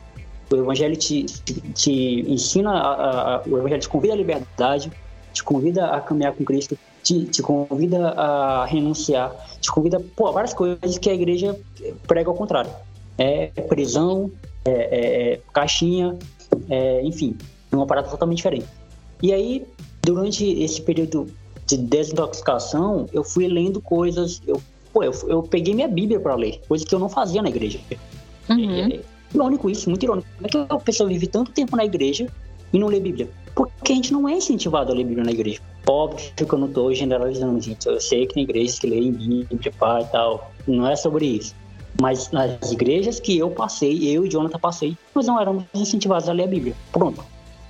O evangelho te, te, ensina, a, a, o evangelho te convida à liberdade, te convida a caminhar com Cristo, te, te convida a renunciar, te convida pô, várias coisas que a igreja prega ao contrário. É prisão, é, é, é, caixinha, é, enfim, uma parada totalmente diferente. E aí, durante esse período de desintoxicação, eu fui lendo coisas, eu, pô, eu, eu peguei minha Bíblia para ler, coisa que eu não fazia na igreja. Uhum. Irônico isso, muito irônico. Como é que a pessoa vive tanto tempo na igreja e não lê Bíblia? Porque a gente não é incentivado a ler Bíblia na igreja. Óbvio que eu não estou generalizando, gente. Eu sei que tem igrejas que leem Bíblia, pá e tal. Não é sobre isso. Mas nas igrejas que eu passei, eu e Jonathan passei, nós não éramos incentivados a ler a Bíblia. Pronto.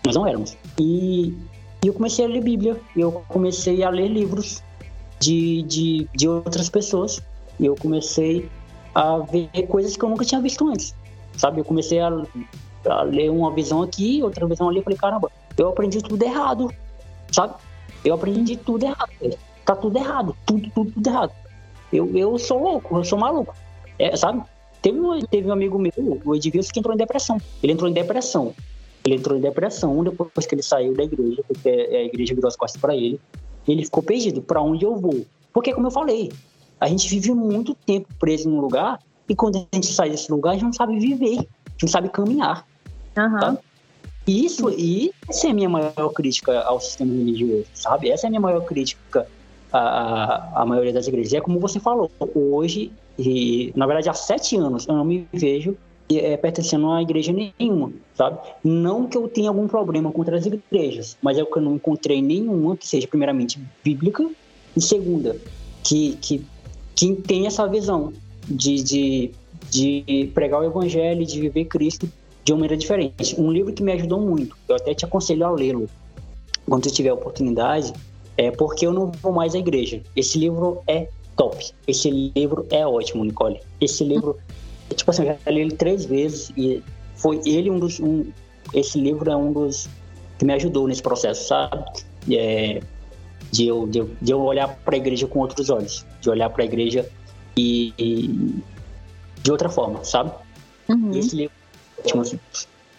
Nós não éramos. E, eu comecei a ler Bíblia. Eu comecei a ler livros de, de, de outras pessoas. Eu comecei a ver coisas que eu nunca tinha visto antes. Sabe? Eu comecei a, a ler uma visão aqui, outra visão ali. Eu falei, caramba, eu aprendi tudo errado. Sabe? Eu aprendi tudo errado. Tá tudo errado. Tudo, tudo, tudo errado. Eu, eu sou louco, eu sou maluco. É, sabe? Teve um, teve um amigo meu, o Edilson, que entrou em depressão. Ele entrou em depressão. Ele entrou em depressão depois que ele saiu da igreja, porque a igreja virou as costas para ele. Ele ficou perdido. Para onde eu vou? Porque, como eu falei, a gente vive muito tempo preso num lugar e quando a gente sai desse lugar, a gente não sabe viver, a gente não sabe caminhar. Uhum. Tá? Isso, e essa é a minha maior crítica ao sistema religioso, sabe? Essa é a minha maior crítica à, à maioria das igrejas. é como você falou, hoje e, na verdade, há sete anos eu não me vejo é, pertencendo a igreja nenhuma, sabe? Não que eu tenha algum problema contra as igrejas, mas é que eu não encontrei nenhuma que seja, primeiramente, bíblica e, segunda, que, que, que tem essa visão de, de, de pregar o evangelho, de viver Cristo de uma maneira diferente. Um livro que me ajudou muito, eu até te aconselho a lê-lo quando você tiver oportunidade, é porque eu não vou mais à igreja. Esse livro é top. Esse livro é ótimo, Nicole. Esse livro, tipo assim, eu já li ele três vezes e foi ele um dos. Um, esse livro é um dos que me ajudou nesse processo, sabe? É, de, eu, de, eu, de eu olhar para a igreja com outros olhos, de olhar para a igreja e, e, de outra forma, sabe? Uhum. Esse livro é ótimo, assim.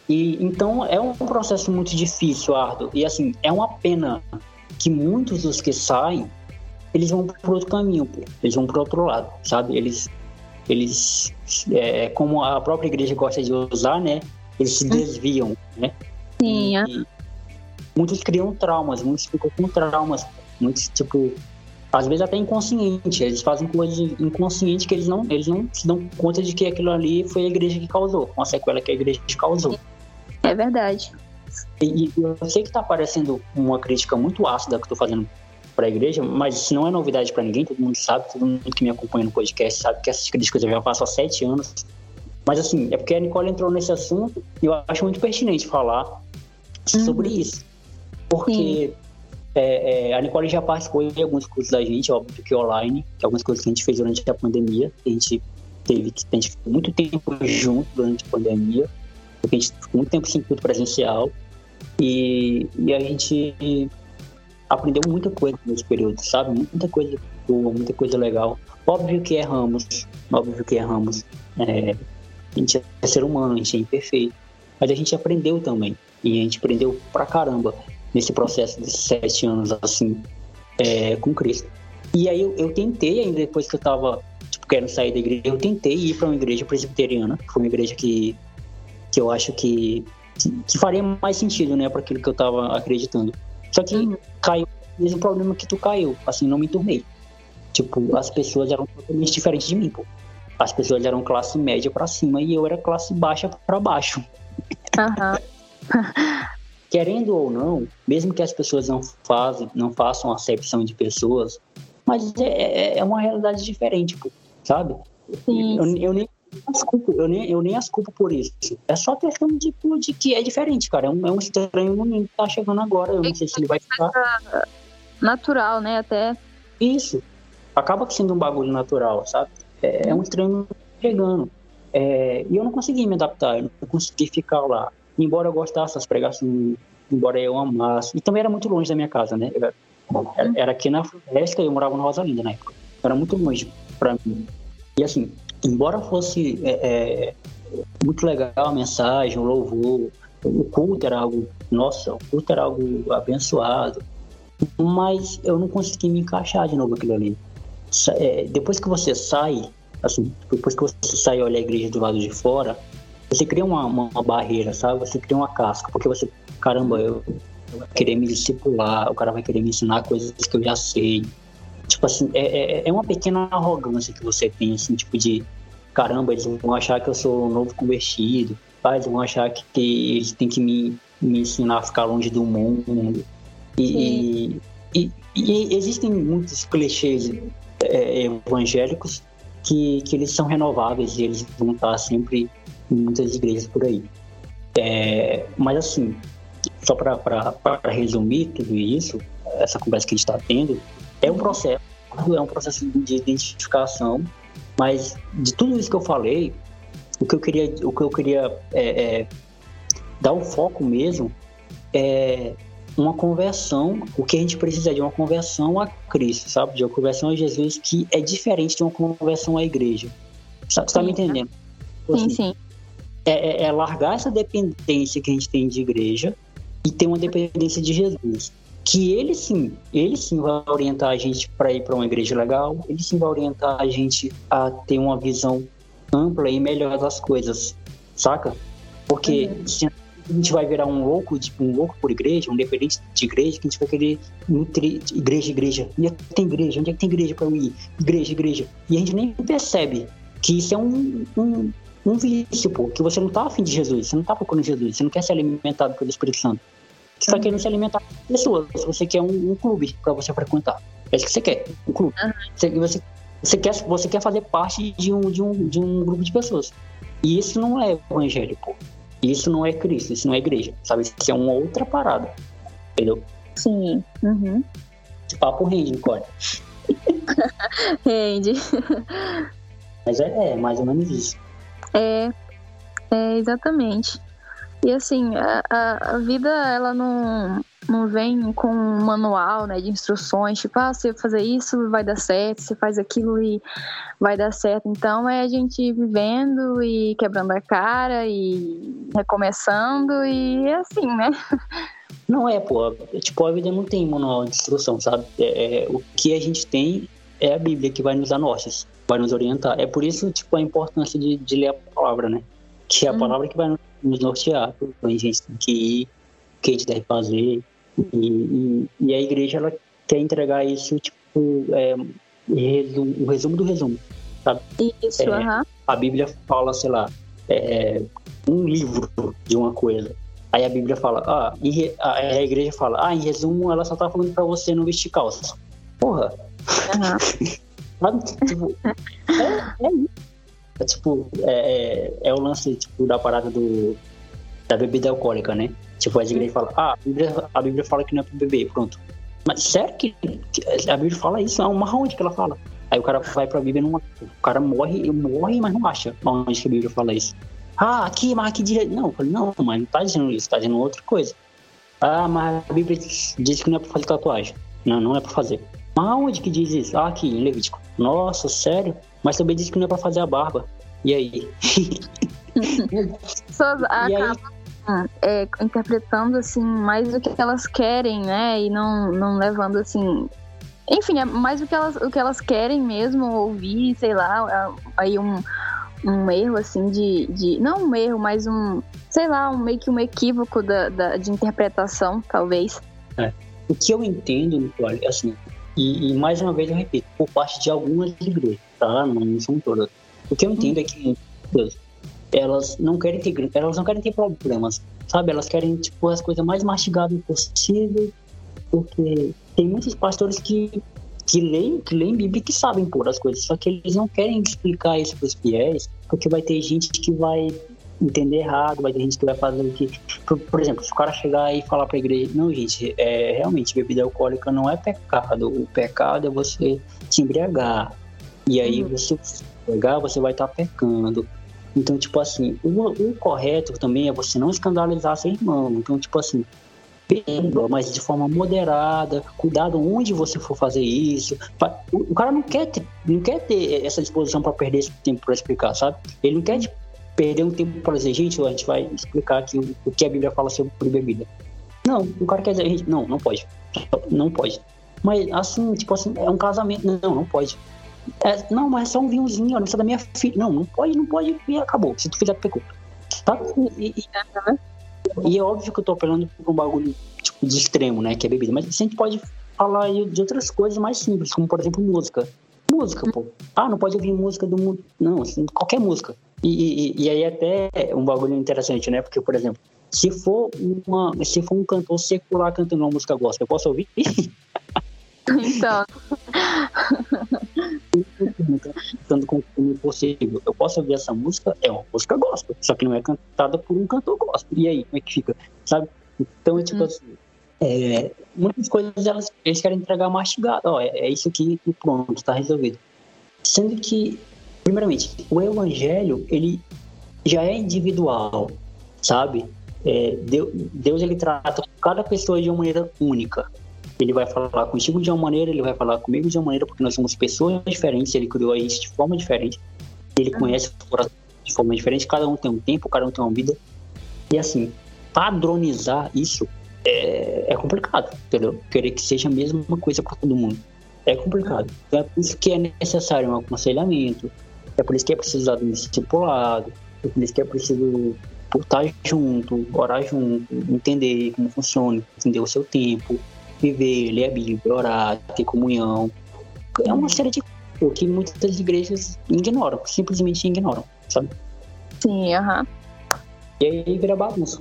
E então é um processo muito difícil, árduo. E assim, é uma pena que muitos dos que saem, eles vão para outro caminho, pô. eles vão para outro lado, sabe? Eles, eles é, como a própria igreja gosta de usar, né? Eles se desviam, né? Sim. E, é. muitos criam traumas, muitos ficam com traumas, muitos tipo às vezes até inconsciente, eles fazem coisas inconscientes que eles não, eles não se dão conta de que aquilo ali foi a igreja que causou, uma sequela que a igreja causou. É verdade. E, e eu sei que está parecendo uma crítica muito ácida que estou fazendo para a igreja, mas isso não é novidade para ninguém, todo mundo sabe, todo mundo que me acompanha no podcast sabe que essas críticas eu já faço há sete anos. Mas assim, é porque a Nicole entrou nesse assunto e eu acho muito pertinente falar uhum. sobre isso. Porque é, é, a Nicole já participou de alguns cursos da gente, óbvio que online, que algumas coisas que a gente fez durante a pandemia, a gente teve que a gente ficou muito tempo junto durante a pandemia, porque a gente ficou muito tempo sem culto presencial. E, e a gente aprendeu muita coisa nesse período, sabe? Muita coisa boa, muita coisa legal. Óbvio que erramos, óbvio que erramos. É, a gente é ser humano, a gente é imperfeito. Mas a gente aprendeu também. E a gente aprendeu pra caramba nesse processo de sete anos, assim, é, com Cristo. E aí eu, eu, tentei, ainda depois que eu tava, tipo, querendo sair da igreja, eu tentei ir para uma igreja presbiteriana, que foi uma igreja que, que eu acho que que faria mais sentido, né, para aquilo que eu tava acreditando. Só que uhum. caiu o mesmo problema que tu caiu, assim, não me turmei. Tipo, as pessoas eram totalmente diferentes de mim, pô. As pessoas eram classe média para cima e eu era classe baixa para baixo. Uhum. Querendo ou não, mesmo que as pessoas não, fazem, não façam acepção de pessoas, mas é, é, é uma realidade diferente, pô, sabe? Sim. Eu, eu nem as culpo, eu, nem, eu nem as culpo por isso. É só questão de, de que é diferente, cara. É um, é um estranho menino que tá chegando agora. Eu não sei se ele vai ficar. Natural, né? Até. Isso. Acaba sendo um bagulho natural, sabe? É, é um estranho chegando. É, e eu não consegui me adaptar, eu não consegui ficar lá. Embora eu gostasse das pregações, embora eu amasse. E também era muito longe da minha casa, né? Era, era aqui na Floresta, eu morava na Rosalinda na época. Era muito longe para mim. E assim, embora fosse é, é, muito legal a mensagem, o louvor, o culto era algo, nossa, o culto era algo abençoado, mas eu não consegui me encaixar de novo aquilo ali. É, depois que você sai, assim, depois que você sai e olha a igreja do lado de fora, você cria uma, uma barreira, sabe? Você cria uma casca, porque você, caramba, eu, eu vou querer me discipular, o cara vai querer me ensinar coisas que eu já sei, tipo assim, é, é, é uma pequena arrogância que você tem, assim, tipo de caramba, eles vão achar que eu sou um novo convertido, tá? eles vão achar que, que eles têm que me, me ensinar a ficar longe do mundo. E, e, e, existem muitos clichês é, evangélicos que, que eles são renováveis e eles vão estar sempre em muitas igrejas por aí. É, mas assim, só para resumir tudo isso, essa conversa que a gente está tendo, é um processo, é um processo de identificação, mas de tudo isso que eu falei, o que eu queria, o que eu queria é, é, dar o foco mesmo é uma conversão, o que a gente precisa é de uma conversão a Cristo, sabe? De uma conversão a Jesus que é diferente de uma conversão à igreja. Você está me entendendo? Assim, sim, sim. É, é, é largar essa dependência que a gente tem de igreja e ter uma dependência de Jesus que ele sim, ele sim vai orientar a gente para ir para uma igreja legal, ele sim vai orientar a gente a ter uma visão ampla e melhor das coisas, saca? Porque uhum. se a gente vai virar um louco, tipo, um louco por igreja, um dependente de igreja, que a gente vai querer nutrir igreja, igreja. Onde é que tem igreja? Onde é que tem igreja para eu ir? Igreja, igreja. E a gente nem percebe que isso é um, um, um vício, pô, que você não tá afim de Jesus, você não tá procurando Jesus, você não quer ser alimentado pelo Espírito Santo. Você está querendo se alimentar com pessoas. Você quer um, um clube para você frequentar. É isso que você quer, um clube. Você, você, você, quer, você quer fazer parte de um, de, um, de um grupo de pessoas. E isso não é evangélico. Isso não é Cristo, isso não é igreja, sabe? Isso é uma outra parada, entendeu? Sim. Uhum. Esse papo rende, Nicole. rende. Mas é, é mais ou menos isso. É, é exatamente. E assim, a, a, vida, ela não, não vem com um manual né, de instruções, tipo, ah, você fazer isso vai dar certo, você faz aquilo e vai dar certo. Então é a gente vivendo e quebrando a cara e recomeçando e é assim, né? Não é, pô. Tipo, a vida não tem manual de instrução, sabe? É, é, o que a gente tem é a Bíblia que vai nos dar nortes, vai nos orientar. É por isso, tipo, a importância de, de ler a palavra, né? Que é a uhum. palavra que vai nos nortear, a gente tem que ir, o que a gente deve fazer. E, e, e a igreja ela quer entregar isso, tipo, é, resumo, o resumo do resumo, sabe? Isso, é, uh -huh. A Bíblia fala, sei lá, é, um livro de uma coisa. Aí a Bíblia fala, ah, e a, igreja fala, ah, em resumo, ela só tá falando pra você não vestir calça. Porra! Uh -huh. Sabe? tipo, é, é isso. É tipo, é, é, é, o lance tipo, da parada do, da bebida alcoólica, né? Tipo, a igreja fala, ah, a Bíblia, a Bíblia fala que não é pra beber, pronto. Mas sério que, a Bíblia fala isso? É uma onde que ela fala? Aí o cara vai pra Bíblia e não O cara morre, morre, mas não acha onde que a Bíblia fala isso. Ah, aqui, mas aqui direito. Não, eu falei, não, mas não tá dizendo isso, tá dizendo outra coisa. Ah, mas a Bíblia diz que não é pra fazer tatuagem. Não, não é pra fazer. Mas aonde que diz isso? Ah, aqui, em Levítico. Nossa, sério? Mas também diz que não é pra fazer a barba. E aí? Pessoas acabam é, interpretando assim mais o que elas querem, né? E não, não levando assim. Enfim, é mais o que elas, o que elas querem mesmo ouvir, sei lá, é, aí um, um erro assim de, de. Não um erro, mas um. Sei lá, um, meio que um equívoco da, da de interpretação, talvez. É. O que eu entendo, Nicole, assim, e, e, mais uma vez eu repito, por parte de algumas igrejas, Não são todas. O que eu entendo é que elas não querem ter elas não querem ter problemas, sabe? Elas querem tipo as coisas mais mastigáveis possível, porque tem muitos pastores que que leem, que leem Bíblia e que sabem pôr as coisas, só que eles não querem explicar isso para os fiéis, porque vai ter gente que vai entender errado, vai ter gente que vai fazer o que. Por, por, exemplo, se o cara chegar e falar para a igreja, não, gente, é, realmente bebida alcoólica não é pecado, o pecado é você se embriagar. E aí uhum. você pegar, você vai estar tá pecando. Então, tipo assim, o, o, correto também é você não escandalizar seu irmão. Então, tipo assim, beba, mas de forma moderada, cuidado onde você for fazer isso. O, o cara não quer ter, não quer ter essa disposição para perder esse tempo para explicar, sabe? Ele não quer perder um tempo para dizer, gente, a gente vai explicar aqui o, o, que a Bíblia fala sobre bebida. Não, o cara quer dizer, gente, não, não pode. Não pode. Mas assim, tipo assim, é um casamento. Não, não pode. É, não, mas é só um vinhozinho, não precisa da minha filha. Não, não pode, não pode, e acabou. Se tu fizer, tu. Tá? E, e, e, é óbvio que eu tô apelando pra um bagulho tipo, de extremo, né? Que é bebida. Mas a gente pode falar de outras coisas mais simples, como por exemplo música. Música, pô. Ah, não pode ouvir música do mundo. Não, assim, qualquer música. E, e, e, aí até um bagulho interessante, né? Porque, por exemplo, se for uma. Se for um cantor secular cantando uma música gospel, eu posso ouvir? Então. Cantando com o possível. Eu posso ouvir essa música? É uma música gospel, só que não é cantada por um cantor gospel. E aí, como é que fica? Sabe? Então é tipo hum. assim. É, muitas coisas elas, eles querem entregar mastigado. Ó, é, é isso aqui e pronto, tá resolvido. Sendo que, primeiramente, o evangelho, ele já é individual, sabe? É, Deus, Deus, ele trata cada pessoa de uma maneira única. Ele vai falar contigo de uma maneira, ele vai falar comigo de uma maneira, porque nós somos pessoas diferentes, ele criou a gente de forma diferente, ele conhece o coração de forma diferente, cada um tem um tempo, cada um tem uma vida. E assim, padronizar isso é, é complicado, entendeu? Querer que seja a mesma coisa para todo mundo. É complicado. Então é por isso que é necessário um aconselhamento, é por isso que é preciso um discipulado, é por isso que é preciso estar junto, orar junto, entender como funciona, entender o seu tempo, viver, ler a Bíblia, orar, ter comunhão. É uma série de coisas que muitas igrejas ignoram, simplesmente ignoram, sabe? Sim, aham. Uhum. E aí vira bagunça.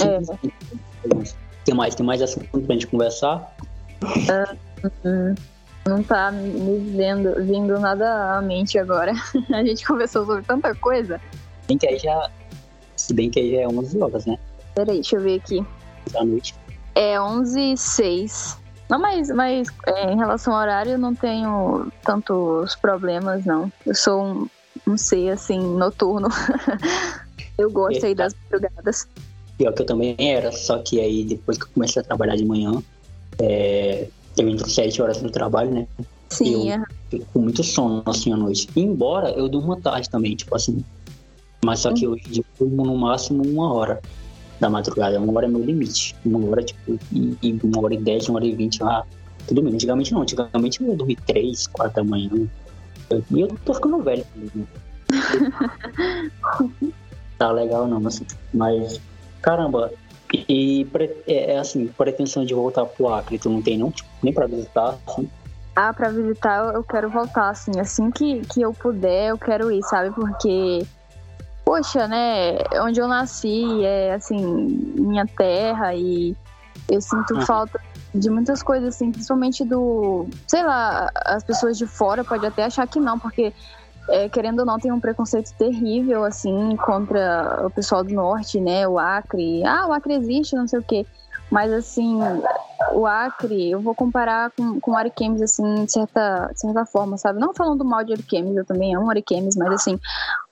É. Tem mais, tem mais assunto pra gente conversar? Uh, não tá me vendo, vindo nada à mente agora. A gente conversou sobre tanta coisa. Tem que aí já Se bem que já é 11 horas, né? Peraí, deixa eu ver aqui. Da noite. É 11 e 6. Não, mas, mas é, em relação ao horário eu não tenho tantos problemas, não. Eu sou um, um ser, assim, noturno. eu gosto aí das madrugadas. Pior que eu também era, só que aí depois que eu comecei a trabalhar de manhã, é, eu entro 7 horas no trabalho, né? Sim, eu é. fico com muito sono assim à noite. Embora eu durma tarde também, tipo assim. Mas só que hoje eu durmo no máximo uma hora da madrugada. Uma hora é meu limite. Uma hora, tipo, e, e uma hora e dez, uma hora e vinte, ah, tudo bem. Antigamente não. Antigamente eu dormi três, quatro da manhã. Eu- E eu, tô ficando velho. né? tá legal não, assim. Mas, caramba. E é, é assim, pretensão de voltar pro Acre, tu não tem não? Tipo, nem pra visitar, assim. Ah, pra visitar eu- eu quero voltar, assim. Assim que, que eu puder, eu quero ir, sabe? Porque, poxa, né? Onde eu nasci é, assim, minha terra e eu sinto Uhum. falta de muitas coisas, assim, principalmente do. Sei lá, as pessoas de fora podem até achar que não, porque. é, querendo ou não, tem um preconceito terrível, assim, contra o pessoal do norte, né? O Acre. Ah, o Acre existe, não sei o quê. Mas, assim, o Acre, eu vou comparar com, com o Ariquemes, assim, de certa, de certa forma, sabe? Não falando mal de Ariquemes, eu também amo Ariquemes, mas, assim,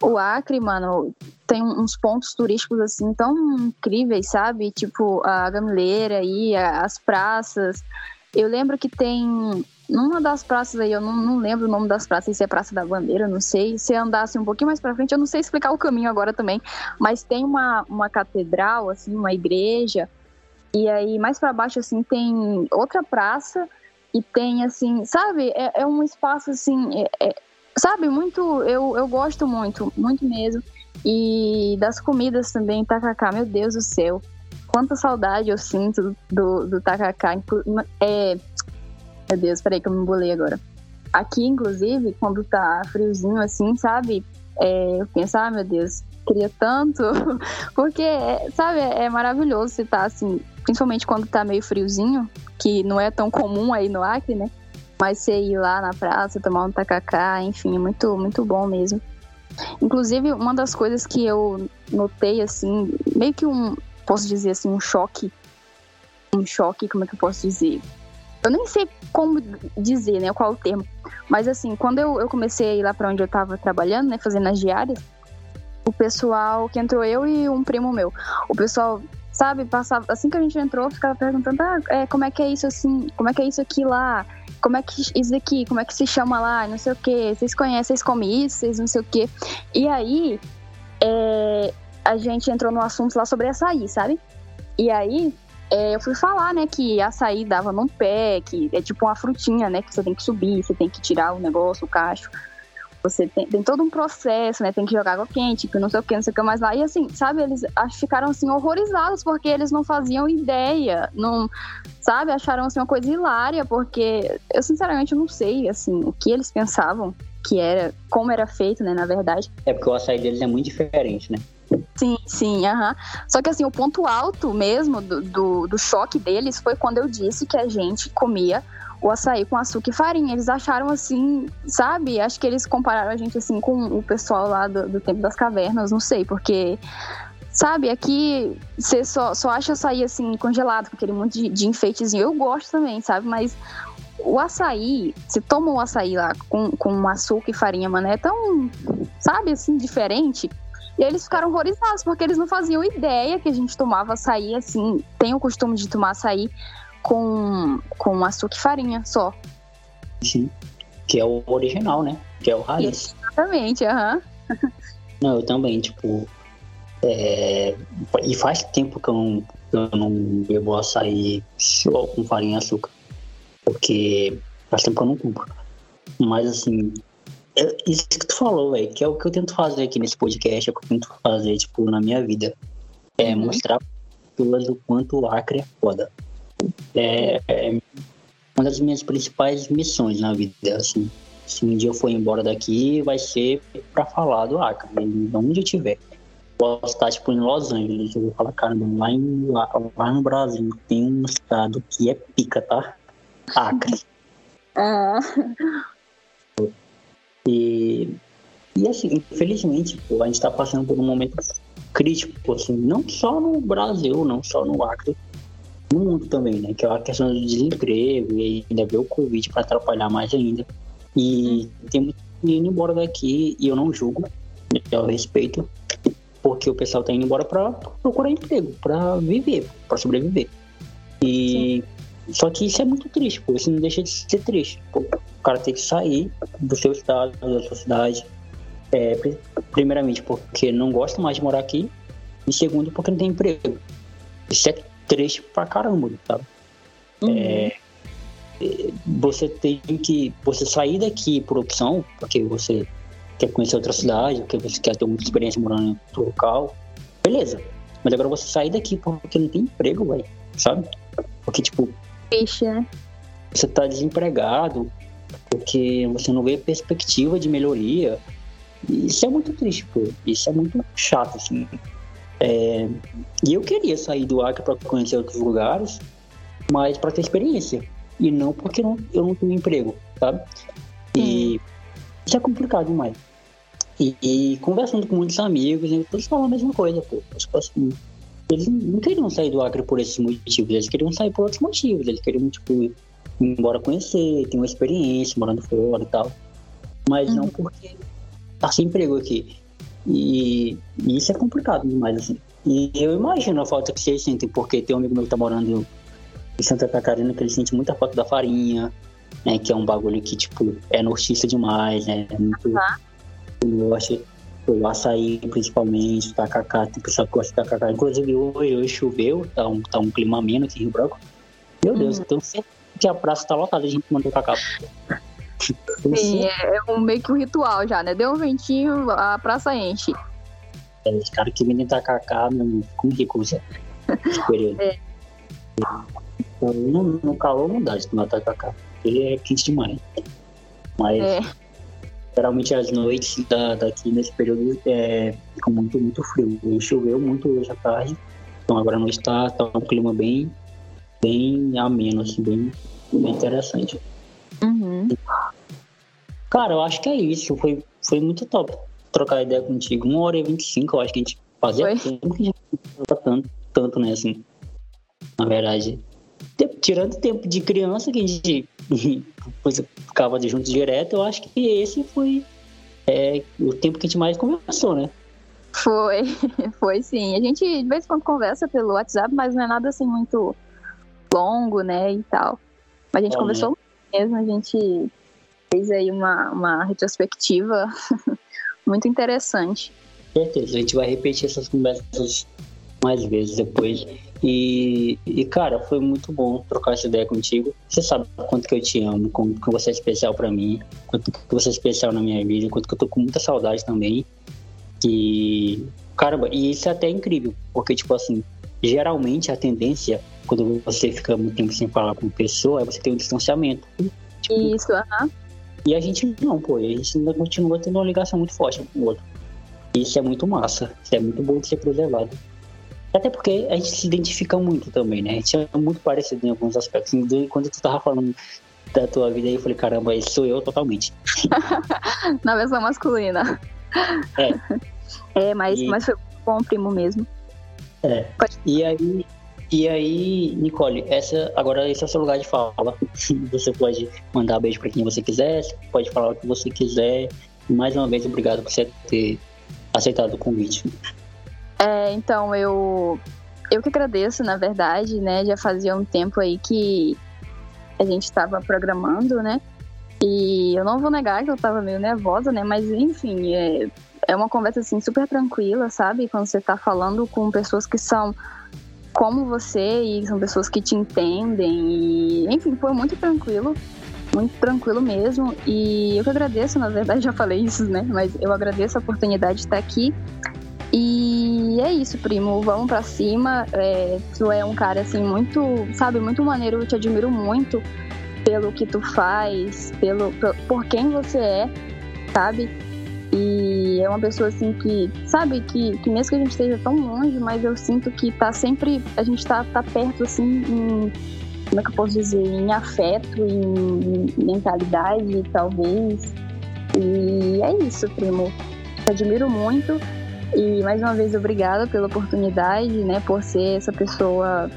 o Acre, mano, tem uns pontos turísticos, assim, tão incríveis, sabe? Tipo, a Gamileira aí, as praças. Eu lembro que tem numa das praças aí, eu não, não lembro o nome das praças, se é Praça da Bandeira, não sei. Se andasse um pouquinho mais pra frente, eu não sei explicar o caminho agora também, mas tem uma, uma catedral, assim, uma igreja, e aí mais pra baixo, assim, tem outra praça, e tem, assim, sabe, é, é um espaço, assim, é- é- sabe, muito, eu, eu gosto muito, muito mesmo. E das comidas também, tacacá, meu Deus do céu. Quanta saudade eu sinto do, do tacacá. É, meu Deus, peraí que eu me embolei agora. Aqui, inclusive, quando tá friozinho assim, sabe? É, eu penso, ah, meu Deus, queria tanto. Porque, sabe, é maravilhoso você tá assim, principalmente quando tá meio friozinho, que não é tão comum aí no Acre, né? Mas você ir lá na praça, tomar um tacacá, enfim, é muito, muito bom mesmo. Inclusive, uma das coisas que eu notei, assim, meio que um, posso dizer assim, um choque. Um choque, como é que eu posso dizer? Eu nem sei como dizer, né, qual o termo. Mas assim, quando eu, eu comecei a ir lá pra onde eu tava trabalhando, né, fazendo as diárias, o pessoal, que entrou eu e um primo meu, o pessoal, sabe, passava, assim que a gente entrou, ficava perguntando, ah, é, como é que é isso assim, como é que é isso aqui lá, como é que isso aqui, como é que se chama lá, não sei o que, vocês conhecem, vocês comem isso, vocês não sei o que. E aí, é, a gente entrou no assunto lá sobre açaí, sabe? E aí, é, eu fui falar, né, que açaí dava num pé, que é tipo uma frutinha, né, que você tem que subir, você tem que tirar o negócio, o cacho. Você tem, tem todo um processo, né, tem que jogar água quente, que não sei o que, não sei o que mais lá. E assim, sabe, eles ficaram assim horrorizados porque eles não faziam ideia, não, sabe, acharam assim uma coisa hilária, porque eu sinceramente não sei, assim, o que eles pensavam que era, como era feito, né, na verdade. É porque o açaí deles é muito diferente, né? Sim, sim, aham. Só que assim, o ponto alto mesmo do, do, do choque deles foi quando eu disse que a gente comia o açaí com açúcar e farinha. Eles acharam assim, sabe? Acho que eles compararam a gente assim com o pessoal lá do, do tempo das cavernas, não sei, porque. Sabe, aqui você só, só acha açaí assim congelado, com aquele monte de, de enfeitezinho. Eu gosto também, sabe? Mas o açaí, você toma o açaí lá com, com açúcar e farinha, mano, é tão, sabe, assim, diferente. E eles ficaram horrorizados, porque eles não faziam ideia que a gente tomava açaí, assim, tem o costume de tomar açaí com, com açúcar e farinha só. Sim. Que é o original, né? Que é o raiz. Exatamente, aham. Não, eu também, tipo. é, E faz tempo que eu não, eu não bebo açaí só com farinha e açúcar. Porque faz tempo que eu não compro. Mas assim, é isso que tu falou, velho, que é o que eu tento fazer aqui nesse podcast, é o que eu tento fazer, tipo, na minha vida. É Uhum. mostrar pessoas o quanto o Acre é foda. É, é uma das minhas principais missões na vida, assim. Se um dia eu for embora daqui, vai ser pra falar do Acre, de onde eu estiver. Posso estar, tipo, em Los Angeles, eu vou falar, caramba, lá, em, lá, lá no Brasil tem um estado que é pica, tá? Acre. Ah, E, e assim, infelizmente, pô, a gente tá passando por um momento crítico, assim, não só no Brasil, não só no Acre, no mundo também, né? Que é a questão do desemprego e ainda veio o Covid para atrapalhar mais ainda. E tem muito indo embora daqui e eu não julgo, eu respeito, porque o pessoal tá indo embora para procurar emprego, para viver, para sobreviver. E Sim. só que isso é muito triste, pô, isso não deixa de ser triste. O cara tem que sair do seu estado, da sua cidade, é, primeiramente porque não gosta mais de morar aqui, e segundo porque não tem emprego. Isso é triste pra caramba, sabe? Uhum. É, você tem que você sair daqui por opção, porque você quer conhecer outra cidade, porque você quer ter muita experiência morando em outro local, beleza. Mas agora você sair daqui porque não tem emprego, velho, sabe? Porque, tipo. Peixe, né? Você tá desempregado, porque você não vê perspectiva de melhoria. Isso é muito triste, pô. Isso é muito chato, assim. É... E eu queria sair do Acre para conhecer outros lugares, mas para ter experiência e não porque não, eu não tenho emprego, sabe? E isso é complicado demais. E, e, conversando com muitos amigos, todos falam a mesma coisa, pô. Assim, eles não queriam sair do Acre por esses motivos, eles queriam sair por outros motivos, eles queriam, tipo, ir embora conhecer, ter uma experiência morando fora e tal. Mas uhum. não porque tá sem emprego aqui. E, e, isso é complicado demais, assim. E eu imagino a falta que vocês sentem, porque tem um amigo meu que tá morando em Santa Catarina que ele sente muita falta da farinha, né? Que é um bagulho que, tipo, é notícia demais, né? É muito. Uhum. Eu acho o açaí, principalmente, o tacacá, tem pessoal que gosta de tacacá. Inclusive, hoje, hoje choveu, tá um, tá um clima ameno aqui em Rio Branco. Meu Deus, uhum. então sempre que a praça tá lotada, a gente mandou cacau. Sim, é, é um, meio que um ritual já, né? Deu um ventinho, a praça enche. É, os caras que vendem tacacá, meu, com você. é. No, no calor não dá de tomar tacacá, porque é quente demais. Mas é. geralmente as noites da, daqui nesse período é, ficam muito, muito frio. E choveu muito hoje à tarde, então agora a noite tá, tá um clima bem, bem ameno, assim, bem, bem interessante. Uhum. Cara, eu acho que é isso. Foi, foi muito top trocar ideia contigo. Uma hora e vinte e cinco, eu acho que a gente fazia foi. tempo que a gente não tanto, tanto, né, assim. Na verdade tirando o tempo de criança que a gente ficava junto direto, eu acho que esse foi é, o tempo que a gente mais conversou, né? Foi, foi sim. A gente de vez em quando conversa pelo WhatsApp, mas não é nada assim muito longo, né, e tal. Mas a gente conversou né? mesmo, a gente fez aí uma, uma retrospectiva muito interessante. Com certeza, a gente vai repetir essas conversas mais vezes depois. E, e, cara, foi muito bom trocar essa ideia contigo. Você sabe quanto que eu te amo, quanto que você é especial para mim, quanto que você é especial na minha vida, quanto que eu tô com muita saudade também. E, caramba, e isso é até incrível, porque, tipo assim, geralmente a tendência, quando você fica muito tempo sem falar com pessoa, é você ter um distanciamento. Tipo, isso, aham. Uh -huh. E a gente não, pô, a gente ainda continua tendo uma ligação muito forte com o outro. Isso é muito massa, isso é muito bom de ser preservado. Até porque a gente se identifica muito também, né? A gente é muito parecido em alguns aspectos. Quando tu tava falando da tua vida aí, eu falei, caramba, esse sou eu totalmente. Na versão masculina. É. É, mas, e... mas foi bom primo mesmo. É. Pode... E aí, e aí, Nicole, essa, agora esse é o seu lugar de fala. Você pode mandar beijo para quem você quiser, pode falar o que você quiser. Mais uma vez, obrigado por você ter aceitado o convite. É, então eu eu que agradeço, na verdade, né? Já fazia um tempo aí que a gente estava programando, né? E eu não vou negar que eu estava meio nervosa, né? Mas enfim, é, é uma conversa assim super tranquila, sabe? Quando você está falando com pessoas que são como você e são pessoas que te entendem e enfim, foi muito tranquilo, muito tranquilo mesmo. E eu que agradeço, na verdade, já falei isso, né? Mas eu agradeço a oportunidade de estar aqui e é isso, primo. Vamos para cima. É, tu é um cara assim muito, sabe, muito maneiro. Eu te admiro muito pelo que tu faz, pelo por quem você é, sabe? É uma pessoa assim que, sabe, que, que mesmo que a gente esteja tão longe, mas eu sinto que tá sempre, a gente tá, tá perto assim em, como é que eu posso dizer, em afeto, em mentalidade, talvez. E é isso, primo. Te admiro muito E mais uma vez, obrigada pela oportunidade, né? Por ser essa pessoa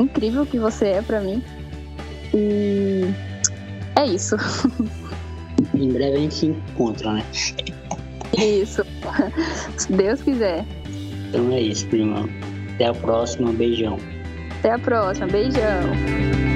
incrível que você é para mim. E é isso. Em breve a gente se encontra, né? Isso. Se Deus quiser. Então é isso, prima. Até a próxima. Beijão. Até a próxima. Beijão.